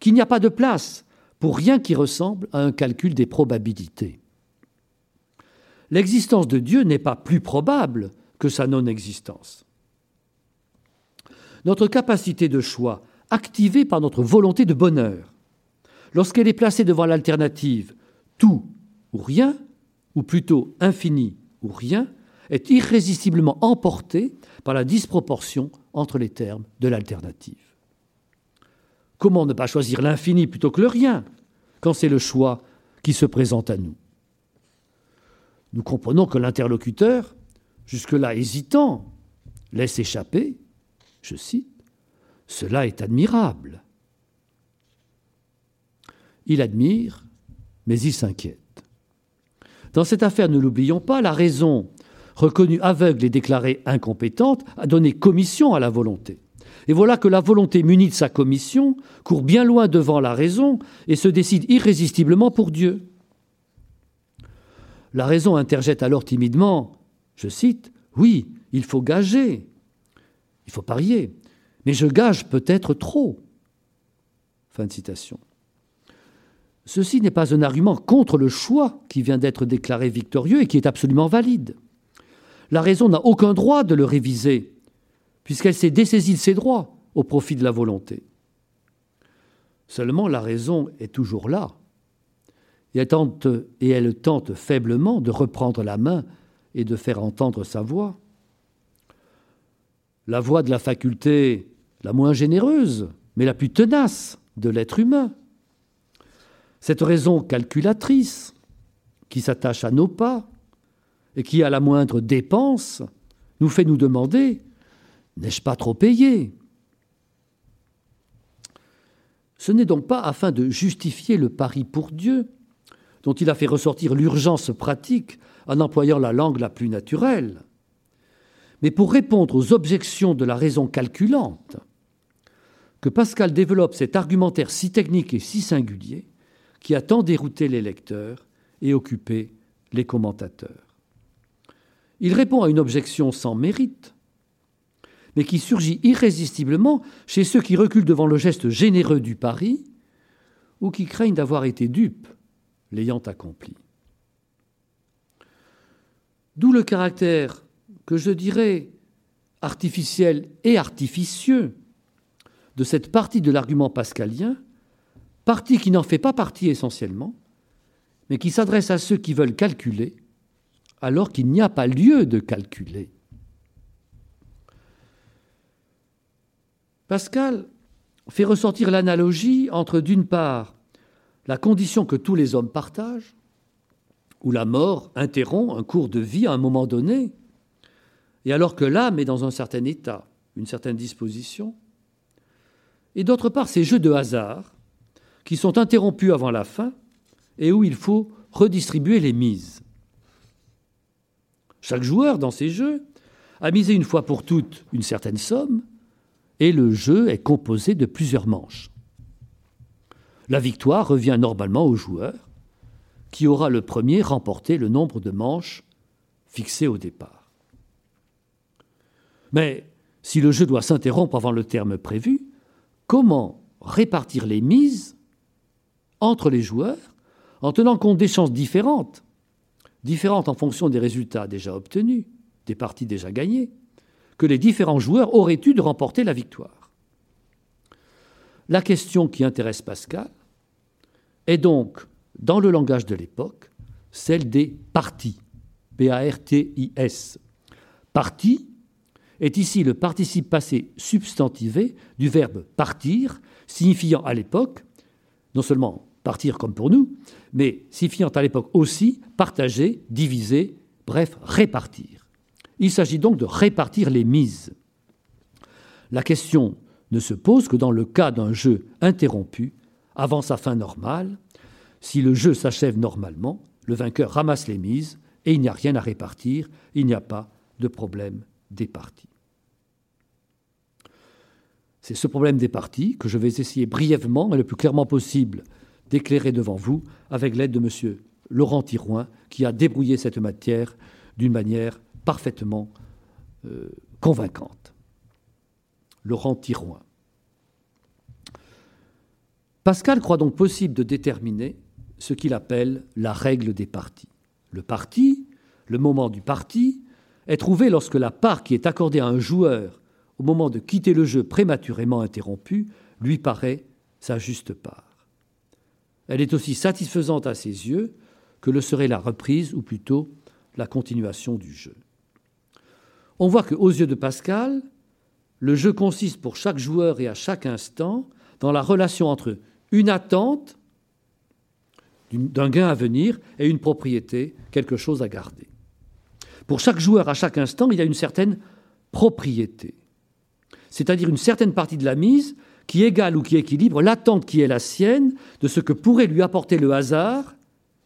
qu'il n'y a pas de place pour rien qui ressemble à un calcul des probabilités. L'existence de Dieu n'est pas plus probable que sa non-existence. Notre capacité de choix, activée par notre volonté de bonheur, lorsqu'elle est placée devant l'alternative tout ou rien, ou plutôt infini ou rien, est irrésistiblement emportée par la disproportion entre les termes de l'alternative. Comment ne pas choisir l'infini plutôt que le rien quand c'est le choix qui se présente à nous? Nous comprenons que l'interlocuteur, jusque-là hésitant, laisse échapper, je cite, Cela est admirable. Il admire, mais il s'inquiète. Dans cette affaire, ne l'oublions pas, la raison, reconnue aveugle et déclarée incompétente, a donné commission à la volonté. Et voilà que la volonté munie de sa commission court bien loin devant la raison et se décide irrésistiblement pour Dieu. La raison interjette alors timidement, je cite, Oui, il faut gager, il faut parier, mais je gage peut-être trop. Fin de citation. Ceci n'est pas un argument contre le choix qui vient d'être déclaré victorieux et qui est absolument valide. La raison n'a aucun droit de le réviser puisqu'elle s'est dessaisie de ses droits au profit de la volonté. Seulement la raison est toujours là, et elle, tente, et elle tente faiblement de reprendre la main et de faire entendre sa voix. La voix de la faculté la moins généreuse, mais la plus tenace de l'être humain. Cette raison calculatrice qui s'attache à nos pas et qui, à la moindre dépense, nous fait nous demander N'ai-je pas trop payé? Ce n'est donc pas afin de justifier le pari pour Dieu, dont il a fait ressortir l'urgence pratique en employant la langue la plus naturelle, mais pour répondre aux objections de la raison calculante, que Pascal développe cet argumentaire si technique et si singulier qui a tant dérouté les lecteurs et occupé les commentateurs. Il répond à une objection sans mérite, mais qui surgit irrésistiblement chez ceux qui reculent devant le geste généreux du pari ou qui craignent d'avoir été dupes l'ayant accompli. D'où le caractère que je dirais artificiel et artificieux de cette partie de l'argument pascalien, partie qui n'en fait pas partie essentiellement, mais qui s'adresse à ceux qui veulent calculer alors qu'il n'y a pas lieu de calculer. Pascal fait ressortir l'analogie entre, d'une part, la condition que tous les hommes partagent, où la mort interrompt un cours de vie à un moment donné, et alors que l'âme est dans un certain état, une certaine disposition, et d'autre part ces jeux de hasard qui sont interrompus avant la fin et où il faut redistribuer les mises. Chaque joueur dans ces jeux a misé une fois pour toutes une certaine somme, et le jeu est composé de plusieurs manches. La victoire revient normalement au joueur, qui aura le premier remporté le nombre de manches fixées au départ. Mais si le jeu doit s'interrompre avant le terme prévu, comment répartir les mises entre les joueurs en tenant compte des chances différentes, différentes en fonction des résultats déjà obtenus, des parties déjà gagnées, que les différents joueurs auraient eu de remporter la victoire. La question qui intéresse Pascal est donc, dans le langage de l'époque, celle des parties. P-A-R-T-I-S. Partie est ici le participe passé substantivé du verbe partir, signifiant à l'époque non seulement partir comme pour nous, mais signifiant à l'époque aussi partager, diviser, bref, répartir. Il s'agit donc de répartir les mises. La question ne se pose que dans le cas d'un jeu interrompu avant sa fin normale. Si le jeu s'achève normalement, le vainqueur ramasse les mises et il n'y a rien à répartir, il n'y a pas de problème des parties. C'est ce problème des parties que je vais essayer brièvement et le plus clairement possible d'éclairer devant vous avec l'aide de M. Laurent Tirouin, qui a débrouillé cette matière d'une manière parfaitement euh, convaincante. Laurent Tirouin. Pascal croit donc possible de déterminer ce qu'il appelle la règle des partis. Le parti, le moment du parti, est trouvée lorsque la part qui est accordée à un joueur au moment de quitter le jeu prématurément interrompu lui paraît sa juste part. Elle est aussi satisfaisante à ses yeux que le serait la reprise, ou plutôt la continuation du jeu. On voit qu'aux yeux de Pascal, le jeu consiste pour chaque joueur et à chaque instant dans la relation entre une attente d'un gain à venir et une propriété, quelque chose à garder. Pour chaque joueur à chaque instant, il y a une certaine propriété, c'est-à-dire une certaine partie de la mise qui égale ou qui équilibre l'attente qui est la sienne de ce que pourrait lui apporter le hasard,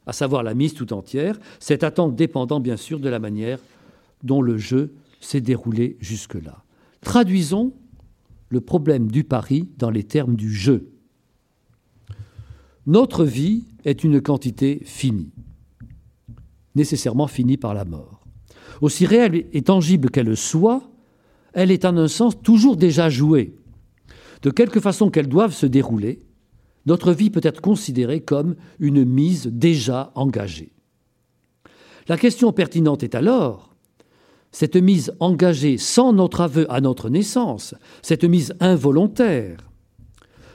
à savoir la mise tout entière, cette attente dépendant bien sûr de la manière dont le jeu s'est déroulé jusque-là. Traduisons le problème du pari dans les termes du jeu. Notre vie est une quantité finie, nécessairement finie par la mort. Aussi réelle et tangible qu'elle soit, elle est en un sens toujours déjà jouée. De quelque façon qu'elle doive se dérouler, notre vie peut être considérée comme une mise déjà engagée. La question pertinente est alors, cette mise engagée sans notre aveu à notre naissance, cette mise involontaire,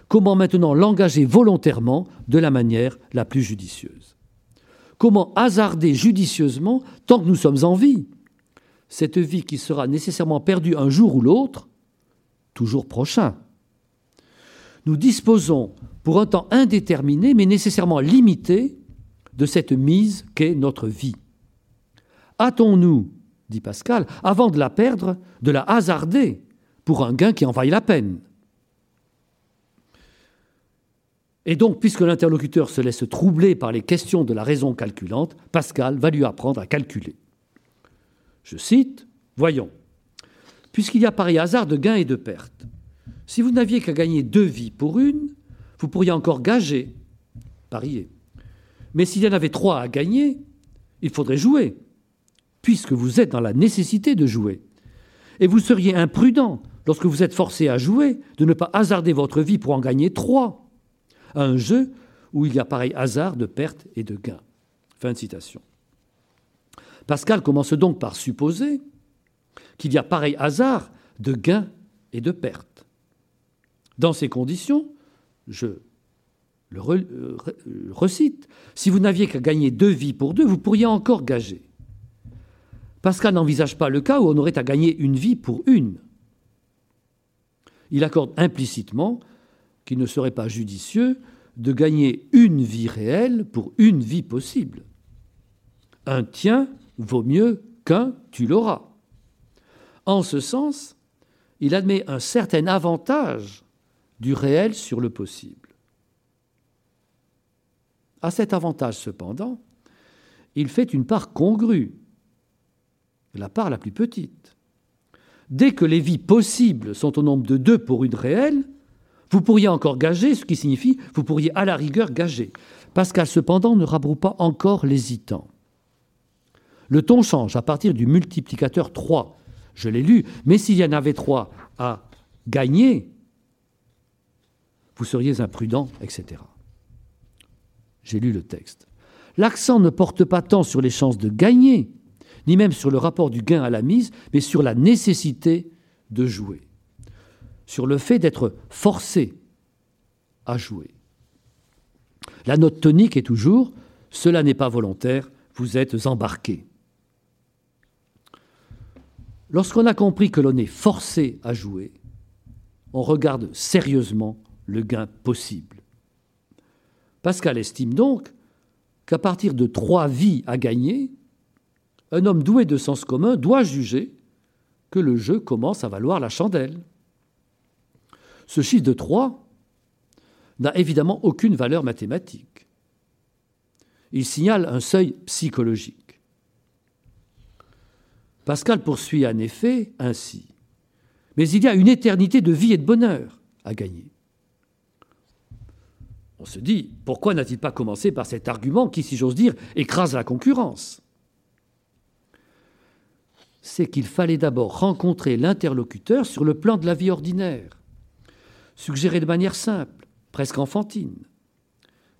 comment maintenant l'engager volontairement de la manière la plus judicieuse? Comment hasarder judicieusement, tant que nous sommes en vie, cette vie qui sera nécessairement perdue un jour ou l'autre, toujours prochain Nous disposons pour un temps indéterminé, mais nécessairement limité, de cette mise qu'est notre vie. Hâtons-nous, dit Pascal, avant de la perdre, de la hasarder pour un gain qui en vaille la peine. Et donc, puisque l'interlocuteur se laisse troubler par les questions de la raison calculante, Pascal va lui apprendre à calculer. Je cite, Voyons, puisqu'il y a pareil hasard de gains et de pertes, si vous n'aviez qu'à gagner deux vies pour une, vous pourriez encore gager, parier. Mais s'il y en avait trois à gagner, il faudrait jouer, puisque vous êtes dans la nécessité de jouer. Et vous seriez imprudent, lorsque vous êtes forcé à jouer, de ne pas hasarder votre vie pour en gagner trois à un jeu où il y a pareil hasard de perte et de gain. Fin de citation. Pascal commence donc par supposer qu'il y a pareil hasard de gain et de perte. Dans ces conditions, je le euh, recite, si vous n'aviez qu'à gagner deux vies pour deux, vous pourriez encore gager. Pascal n'envisage pas le cas où on aurait à gagner une vie pour une. Il accorde implicitement qu'il ne serait pas judicieux de gagner une vie réelle pour une vie possible. Un tien vaut mieux qu'un tu l'auras. En ce sens, il admet un certain avantage du réel sur le possible. À cet avantage, cependant, il fait une part congrue, la part la plus petite. Dès que les vies possibles sont au nombre de deux pour une réelle, vous pourriez encore gager, ce qui signifie vous pourriez à la rigueur gager. Pascal, cependant, ne rabroue pas encore l'hésitant. Le ton change à partir du multiplicateur 3. Je l'ai lu, mais s'il y en avait 3 à gagner, vous seriez imprudent, etc. J'ai lu le texte. L'accent ne porte pas tant sur les chances de gagner, ni même sur le rapport du gain à la mise, mais sur la nécessité de jouer sur le fait d'être forcé à jouer. La note tonique est toujours Cela n'est pas volontaire, vous êtes embarqué. Lorsqu'on a compris que l'on est forcé à jouer, on regarde sérieusement le gain possible. Pascal estime donc qu'à partir de trois vies à gagner, un homme doué de sens commun doit juger que le jeu commence à valoir la chandelle. Ce chiffre de 3 n'a évidemment aucune valeur mathématique. Il signale un seuil psychologique. Pascal poursuit en effet ainsi. Mais il y a une éternité de vie et de bonheur à gagner. On se dit, pourquoi n'a-t-il pas commencé par cet argument qui, si j'ose dire, écrase la concurrence? C'est qu'il fallait d'abord rencontrer l'interlocuteur sur le plan de la vie ordinaire suggérer de manière simple, presque enfantine,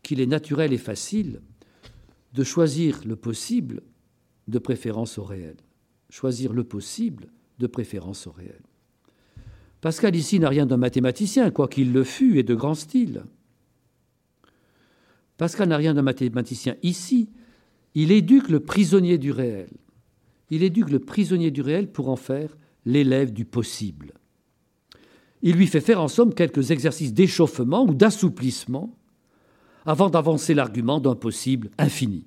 qu'il est naturel et facile de choisir le possible de préférence au réel. choisir le possible de préférence au réel. Pascal ici n'a rien d'un mathématicien, quoiqu'il le fût et de grand style. Pascal n'a rien d'un mathématicien ici. Il éduque le prisonnier du réel. Il éduque le prisonnier du réel pour en faire l'élève du possible. Il lui fait faire en somme quelques exercices d'échauffement ou d'assouplissement avant d'avancer l'argument d'un possible infini.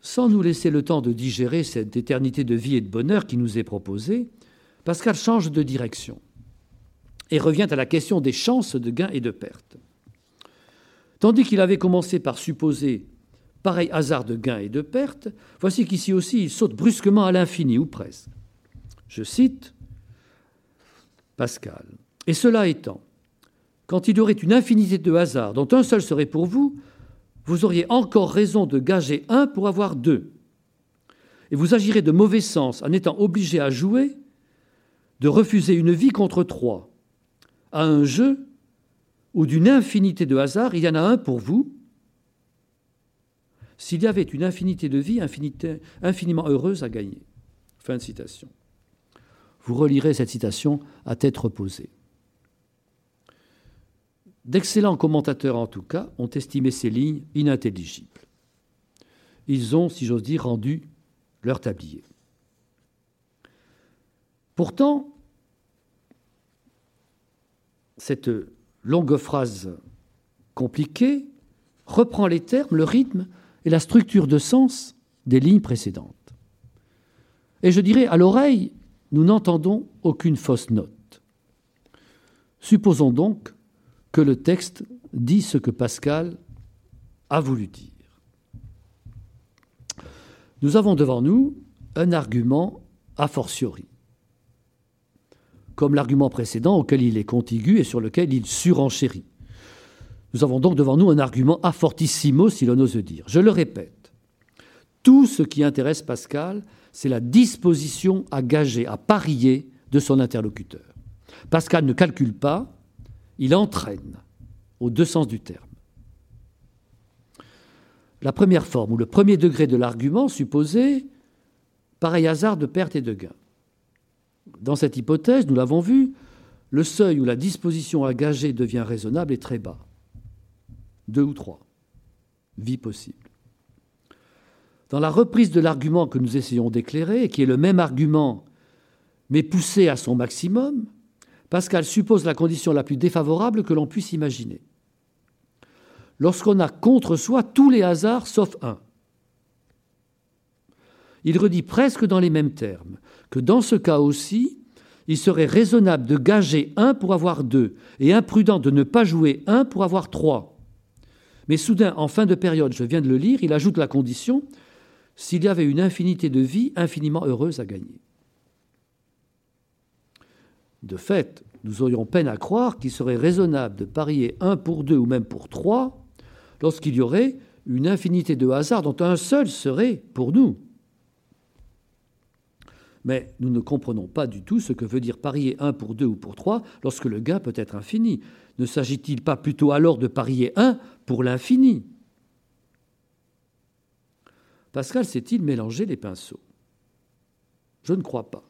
Sans nous laisser le temps de digérer cette éternité de vie et de bonheur qui nous est proposée, Pascal change de direction et revient à la question des chances de gain et de perte. Tandis qu'il avait commencé par supposer pareil hasard de gain et de perte, voici qu'ici aussi il saute brusquement à l'infini, ou presque. Je cite Pascal. Et cela étant, quand il y aurait une infinité de hasards dont un seul serait pour vous, vous auriez encore raison de gager un pour avoir deux. Et vous agirez de mauvais sens en étant obligé à jouer, de refuser une vie contre trois. À un jeu où d'une infinité de hasards, il y en a un pour vous. S'il y avait une infinité de vies infiniment heureuses à gagner. Fin de citation. Vous relirez cette citation à tête reposée. D'excellents commentateurs, en tout cas, ont estimé ces lignes inintelligibles. Ils ont, si j'ose dire, rendu leur tablier. Pourtant, cette longue phrase compliquée reprend les termes, le rythme et la structure de sens des lignes précédentes. Et je dirais, à l'oreille, nous n'entendons aucune fausse note. Supposons donc que le texte dit ce que Pascal a voulu dire. Nous avons devant nous un argument a fortiori, comme l'argument précédent auquel il est contigu et sur lequel il surenchérit. Nous avons donc devant nous un argument a fortissimo, si l'on ose dire. Je le répète, tout ce qui intéresse Pascal, c'est la disposition à gager, à parier de son interlocuteur. Pascal ne calcule pas, il entraîne, aux deux sens du terme. La première forme, ou le premier degré de l'argument supposé, pareil hasard de perte et de gain. Dans cette hypothèse, nous l'avons vu, le seuil où la disposition à gager devient raisonnable est très bas. Deux ou trois. Vie possible. Dans la reprise de l'argument que nous essayons d'éclairer, qui est le même argument, mais poussé à son maximum, Pascal suppose la condition la plus défavorable que l'on puisse imaginer. Lorsqu'on a contre soi tous les hasards sauf un. Il redit presque dans les mêmes termes que dans ce cas aussi, il serait raisonnable de gager un pour avoir deux et imprudent de ne pas jouer un pour avoir trois. Mais soudain, en fin de période, je viens de le lire, il ajoute la condition s'il y avait une infinité de vies infiniment heureuses à gagner. De fait, nous aurions peine à croire qu'il serait raisonnable de parier un pour deux ou même pour trois lorsqu'il y aurait une infinité de hasards dont un seul serait pour nous. Mais nous ne comprenons pas du tout ce que veut dire parier un pour deux ou pour trois lorsque le gain peut être infini. Ne s'agit-il pas plutôt alors de parier un pour l'infini? Pascal s'est-il mélangé les pinceaux? Je ne crois pas.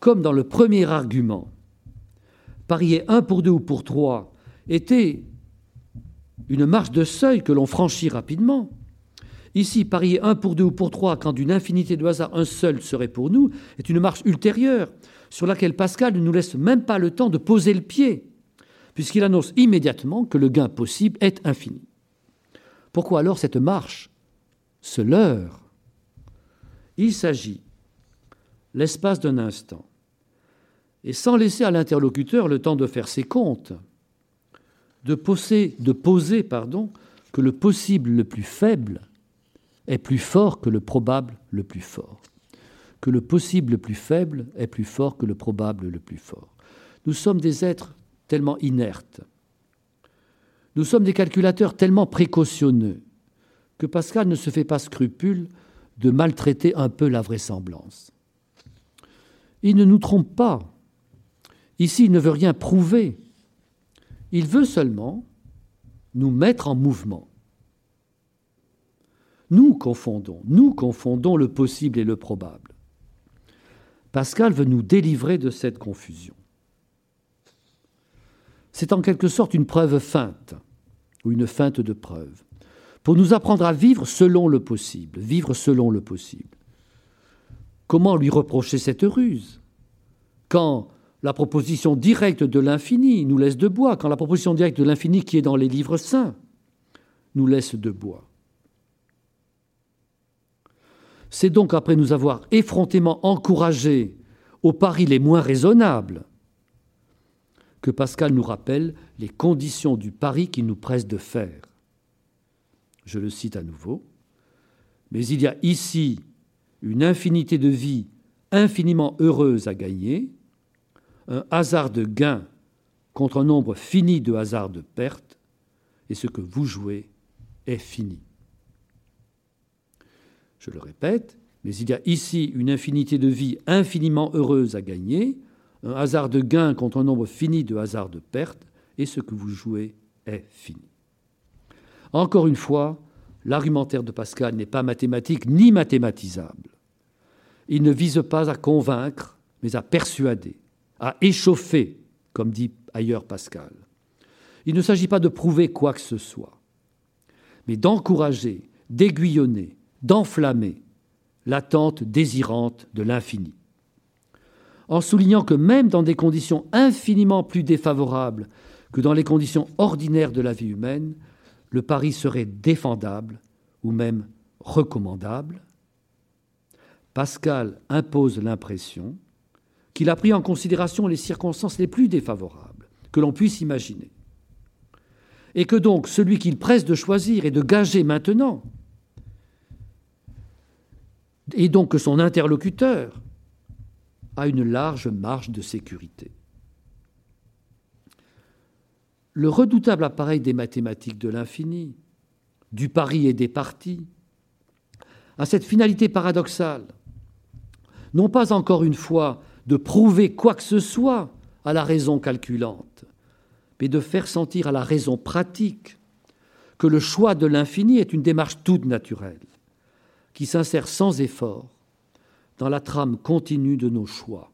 Comme dans le premier argument, parier un pour deux ou pour trois était une marche de seuil que l'on franchit rapidement, ici, parier un pour deux ou pour trois quand d'une infinité de hasards un seul serait pour nous, est une marche ultérieure sur laquelle Pascal ne nous laisse même pas le temps de poser le pied, puisqu'il annonce immédiatement que le gain possible est infini. Pourquoi alors cette marche se leurre? Il s'agit, l'espace d'un instant, et sans laisser à l'interlocuteur le temps de faire ses comptes, de poser, de poser pardon, que le possible le plus faible est plus fort que le probable le plus fort, que le possible le plus faible est plus fort que le probable le plus fort. Nous sommes des êtres tellement inertes, nous sommes des calculateurs tellement précautionneux que Pascal ne se fait pas scrupule de maltraiter un peu la vraisemblance. Il ne nous trompe pas Ici, il ne veut rien prouver. Il veut seulement nous mettre en mouvement. Nous confondons, nous confondons le possible et le probable. Pascal veut nous délivrer de cette confusion. C'est en quelque sorte une preuve feinte, ou une feinte de preuve, pour nous apprendre à vivre selon le possible, vivre selon le possible. Comment lui reprocher cette ruse? Quand la proposition directe de l'infini nous laisse de bois, quand la proposition directe de l'infini qui est dans les livres saints nous laisse de bois C'est donc après nous avoir effrontément encouragés aux paris les moins raisonnables que Pascal nous rappelle les conditions du pari qu'il nous presse de faire. Je le cite à nouveau. Mais il y a ici une infinité de vies infiniment heureuses à gagner, un hasard de gain contre un nombre fini de hasards de perte, et ce que vous jouez est fini. Je le répète, mais il y a ici une infinité de vies infiniment heureuses à gagner, un hasard de gain contre un nombre fini de hasards de perte, et ce que vous jouez est fini. Encore une fois, l'argumentaire de Pascal n'est pas mathématique ni mathématisable. Il ne vise pas à convaincre, mais à persuader, à échauffer, comme dit ailleurs Pascal. Il ne s'agit pas de prouver quoi que ce soit, mais d'encourager, d'aiguillonner, d'enflammer l'attente désirante de l'infini. En soulignant que même dans des conditions infiniment plus défavorables que dans les conditions ordinaires de la vie humaine, le pari serait défendable ou même recommandable, Pascal impose l'impression qu'il a pris en considération les circonstances les plus défavorables que l'on puisse imaginer. Et que donc celui qu'il presse de choisir et de gager maintenant, et donc que son interlocuteur a une large marge de sécurité. Le redoutable appareil des mathématiques de l'infini, du pari et des parties, a cette finalité paradoxale non pas encore une fois de prouver quoi que ce soit à la raison calculante, mais de faire sentir à la raison pratique que le choix de l'infini est une démarche toute naturelle, qui s'insère sans effort dans la trame continue de nos choix,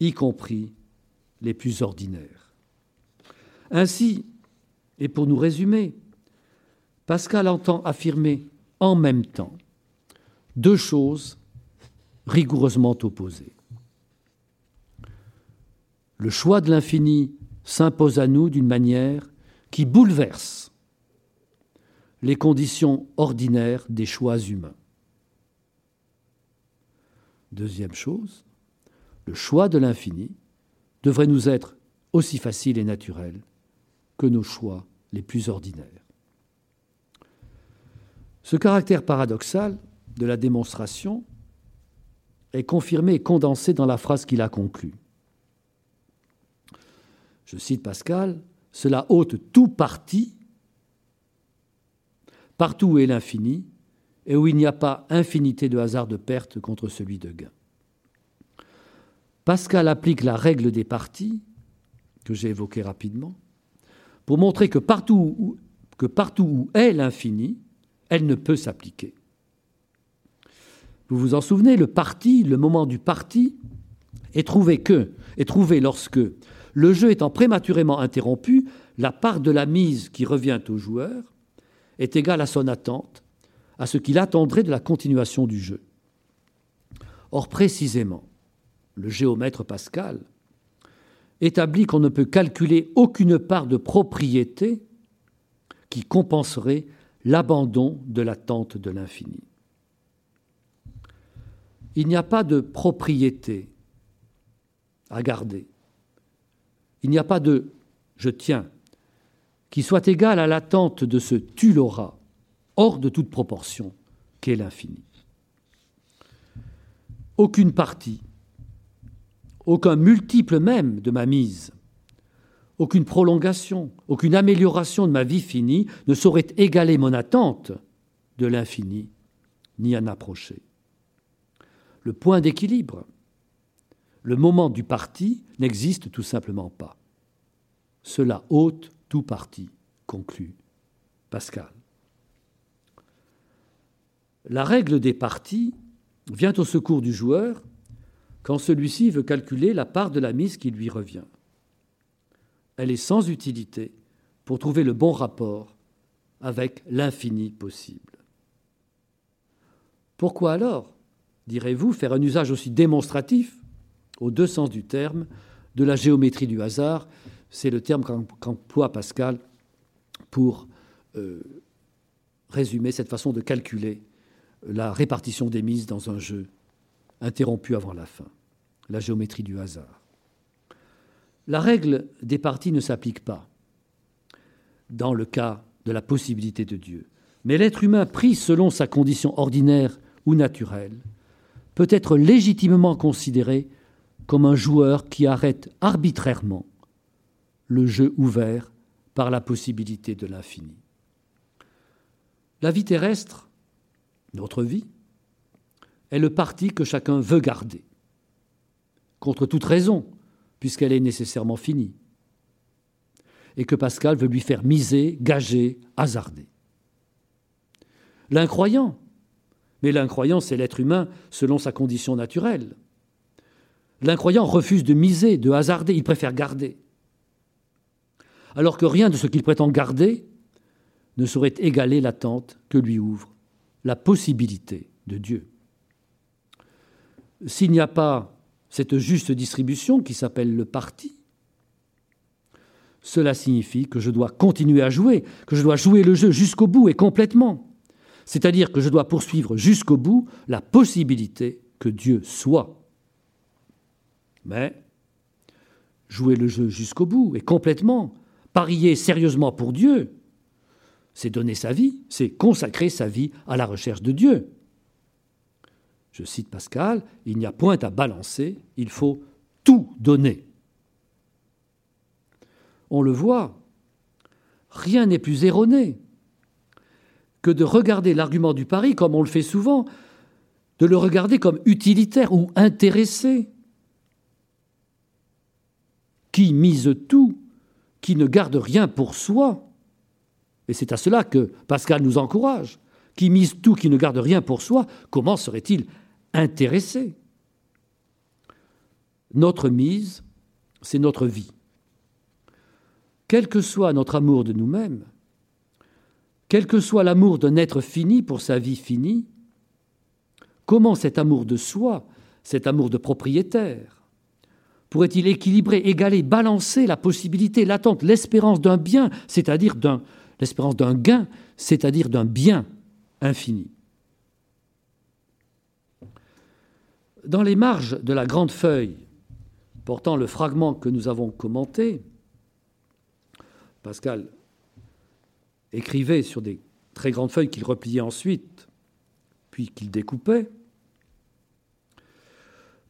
y compris les plus ordinaires. Ainsi, et pour nous résumer, Pascal entend affirmer en même temps deux choses rigoureusement opposés. Le choix de l'infini s'impose à nous d'une manière qui bouleverse les conditions ordinaires des choix humains. Deuxième chose, le choix de l'infini devrait nous être aussi facile et naturel que nos choix les plus ordinaires. Ce caractère paradoxal de la démonstration est confirmé et condensé dans la phrase qu'il a conclue. Je cite Pascal, cela ôte tout parti, partout où est l'infini, et où il n'y a pas infinité de hasards de perte contre celui de gain. Pascal applique la règle des parties, que j'ai évoquée rapidement, pour montrer que partout où, que partout où est l'infini, elle ne peut s'appliquer. Vous vous en souvenez, le parti, le moment du parti, est trouvé que, est trouvé lorsque, le jeu étant prématurément interrompu, la part de la mise qui revient au joueur est égale à son attente, à ce qu'il attendrait de la continuation du jeu. Or, précisément, le géomètre Pascal établit qu'on ne peut calculer aucune part de propriété qui compenserait l'abandon de l'attente de l'infini il n'y a pas de propriété à garder. Il n'y a pas de je tiens qui soit égal à l'attente de ce tu l'auras, hors de toute proportion, qu'est l'infini. Aucune partie, aucun multiple même de ma mise, aucune prolongation, aucune amélioration de ma vie finie ne saurait égaler mon attente de l'infini, ni en approcher le point d'équilibre. Le moment du parti n'existe tout simplement pas. Cela ôte tout parti, conclut Pascal. La règle des parties vient au secours du joueur quand celui-ci veut calculer la part de la mise qui lui revient. Elle est sans utilité pour trouver le bon rapport avec l'infini possible. Pourquoi alors, direz-vous, faire un usage aussi démonstratif, aux deux sens du terme, de la géométrie du hasard C'est le terme qu'emploie Pascal pour euh, résumer cette façon de calculer la répartition des mises dans un jeu interrompu avant la fin, la géométrie du hasard. La règle des parties ne s'applique pas dans le cas de la possibilité de Dieu, mais l'être humain pris selon sa condition ordinaire ou naturelle peut être légitimement considéré comme un joueur qui arrête arbitrairement le jeu ouvert par la possibilité de l'infini. La vie terrestre, notre vie, est le parti que chacun veut garder, contre toute raison, puisqu'elle est nécessairement finie, et que Pascal veut lui faire miser, gager, hasarder. L'incroyant, mais l'incroyant, c'est l'être humain selon sa condition naturelle. L'incroyant refuse de miser, de hasarder, il préfère garder. Alors que rien de ce qu'il prétend garder ne saurait égaler l'attente que lui ouvre la possibilité de Dieu. S'il n'y a pas cette juste distribution qui s'appelle le parti, cela signifie que je dois continuer à jouer, que je dois jouer le jeu jusqu'au bout et complètement. C'est-à-dire que je dois poursuivre jusqu'au bout la possibilité que Dieu soit. Mais jouer le jeu jusqu'au bout et complètement, parier sérieusement pour Dieu, c'est donner sa vie, c'est consacrer sa vie à la recherche de Dieu. Je cite Pascal, il n'y a point à balancer, il faut tout donner. On le voit, rien n'est plus erroné que de regarder l'argument du pari, comme on le fait souvent, de le regarder comme utilitaire ou intéressé. Qui mise tout, qui ne garde rien pour soi, et c'est à cela que Pascal nous encourage. Qui mise tout, qui ne garde rien pour soi, comment serait-il intéressé? Notre mise, c'est notre vie. Quel que soit notre amour de nous-mêmes, quel que soit l'amour d'un être fini pour sa vie finie, comment cet amour de soi, cet amour de propriétaire, pourrait-il équilibrer, égaler, balancer la possibilité, l'attente, l'espérance d'un bien, c'est-à-dire d'un l'espérance d'un gain, c'est-à-dire d'un bien infini? Dans les marges de la grande feuille portant le fragment que nous avons commenté, Pascal écrivait sur des très grandes feuilles qu'il repliait ensuite, puis qu'il découpait.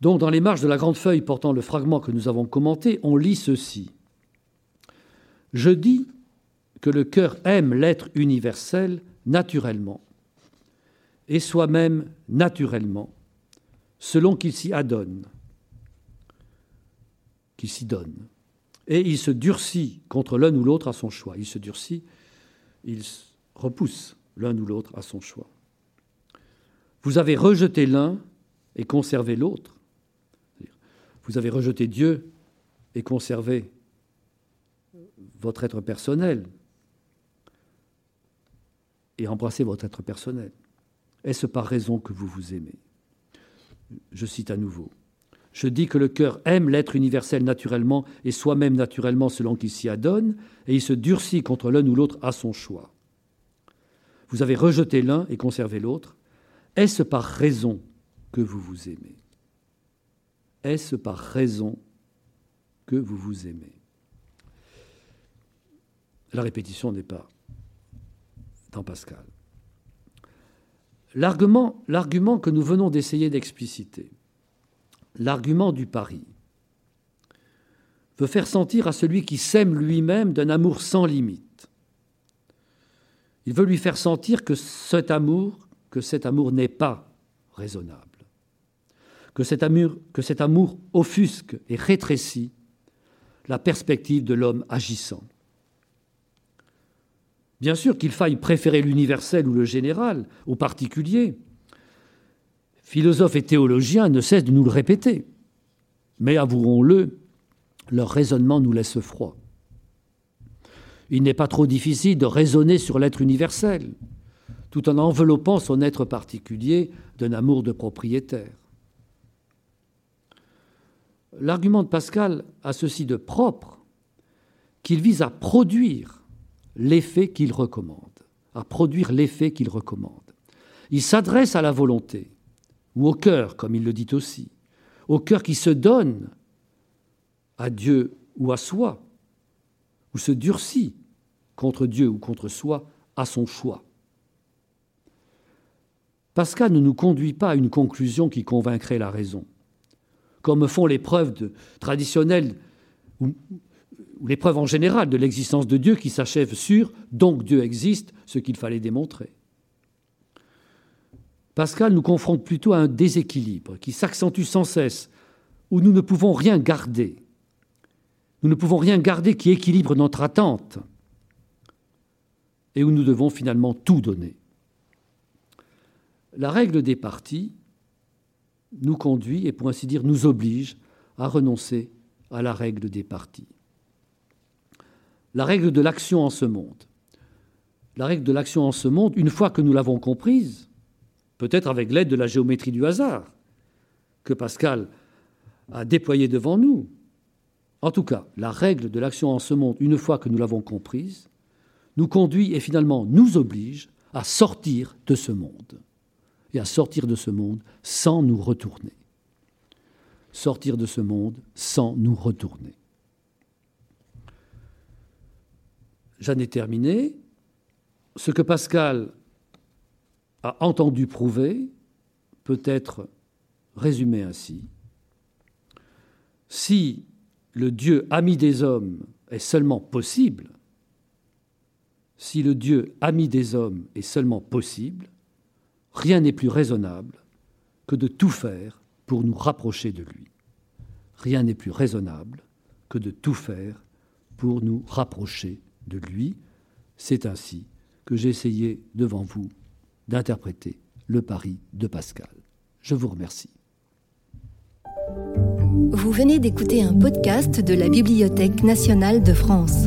Donc, dans les marges de la grande feuille portant le fragment que nous avons commenté, on lit ceci. Je dis que le cœur aime l'être universel naturellement, et soi-même naturellement, selon qu'il s'y adonne, qu'il s'y donne. Et il se durcit contre l'un ou l'autre à son choix. Il se durcit, il repousse l'un ou l'autre à son choix. Vous avez rejeté l'un et conservé l'autre. Vous avez rejeté Dieu et conservé votre être personnel, et embrassez votre être personnel. Est-ce par raison que vous vous aimez? Je cite à nouveau. Je dis que le cœur aime l'être universel naturellement et soi-même naturellement selon qu'il s'y adonne, et il se durcit contre l'un ou l'autre à son choix. Vous avez rejeté l'un et conservé l'autre. Est-ce par raison que vous vous aimez? Est-ce par raison que vous vous aimez? La répétition n'est pas Pascal. L'argument, l'argument que nous venons d'essayer d'expliciter, l'argument du pari, veut faire sentir à celui qui s'aime lui-même d'un amour sans limite. Il veut lui faire sentir que cet amour, que cet amour n'est pas raisonnable, que cet amour, offusque et rétrécit la perspective de l'homme agissant. Bien sûr qu'il faille préférer l'universel ou le général au particulier. Philosophes et théologiens ne cessent de nous le répéter. Mais avouons-le, leur raisonnement nous laisse froid. Il n'est pas trop difficile de raisonner sur l'être universel, tout en enveloppant son être particulier d'un amour de propriétaire. L'argument de Pascal a ceci de propre qu'il vise à produire l'effet qu'il recommande, à produire l'effet qu'il recommande. Il s'adresse à la volonté, ou au cœur, comme il le dit aussi, au cœur qui se donne à Dieu ou à soi, ou se durcit contre Dieu ou contre soi à son choix. Pascal ne nous conduit pas à une conclusion qui convaincrait la raison, comme font les preuves traditionnelles ou, ou les preuves en général de l'existence de Dieu qui s'achèvent sur donc Dieu existe, ce qu'il fallait démontrer. Pascal nous confronte plutôt à un déséquilibre qui s'accentue sans cesse, où nous ne pouvons rien garder. Nous ne pouvons rien garder qui équilibre notre attente et où nous devons finalement tout donner. La règle des partis nous conduit et pour ainsi dire nous oblige à renoncer à la règle des partis. La règle de l'action en ce monde. La règle de l'action en ce monde, une fois que nous l'avons comprise, peut-être avec l'aide de la géométrie du hasard, que Pascal a déployée devant nous. En tout cas, la règle de l'action en ce monde, une fois que nous l'avons comprise, nous conduit et finalement nous oblige à sortir de ce monde. Et à sortir de ce monde sans nous retourner. Sortir de ce monde sans nous retourner. J'en ai terminé. Ce que Pascal a entendu prouver peut être résumé ainsi. Si le Dieu ami des hommes est seulement possible, si le Dieu ami des hommes est seulement possible, rien n'est plus raisonnable que de tout faire pour nous rapprocher de lui. Rien n'est plus raisonnable que de tout faire pour nous rapprocher de lui. C'est ainsi que j'ai essayé devant vous d'interpréter le pari de Pascal. Je vous remercie. Vous venez d'écouter un podcast de la Bibliothèque nationale de France.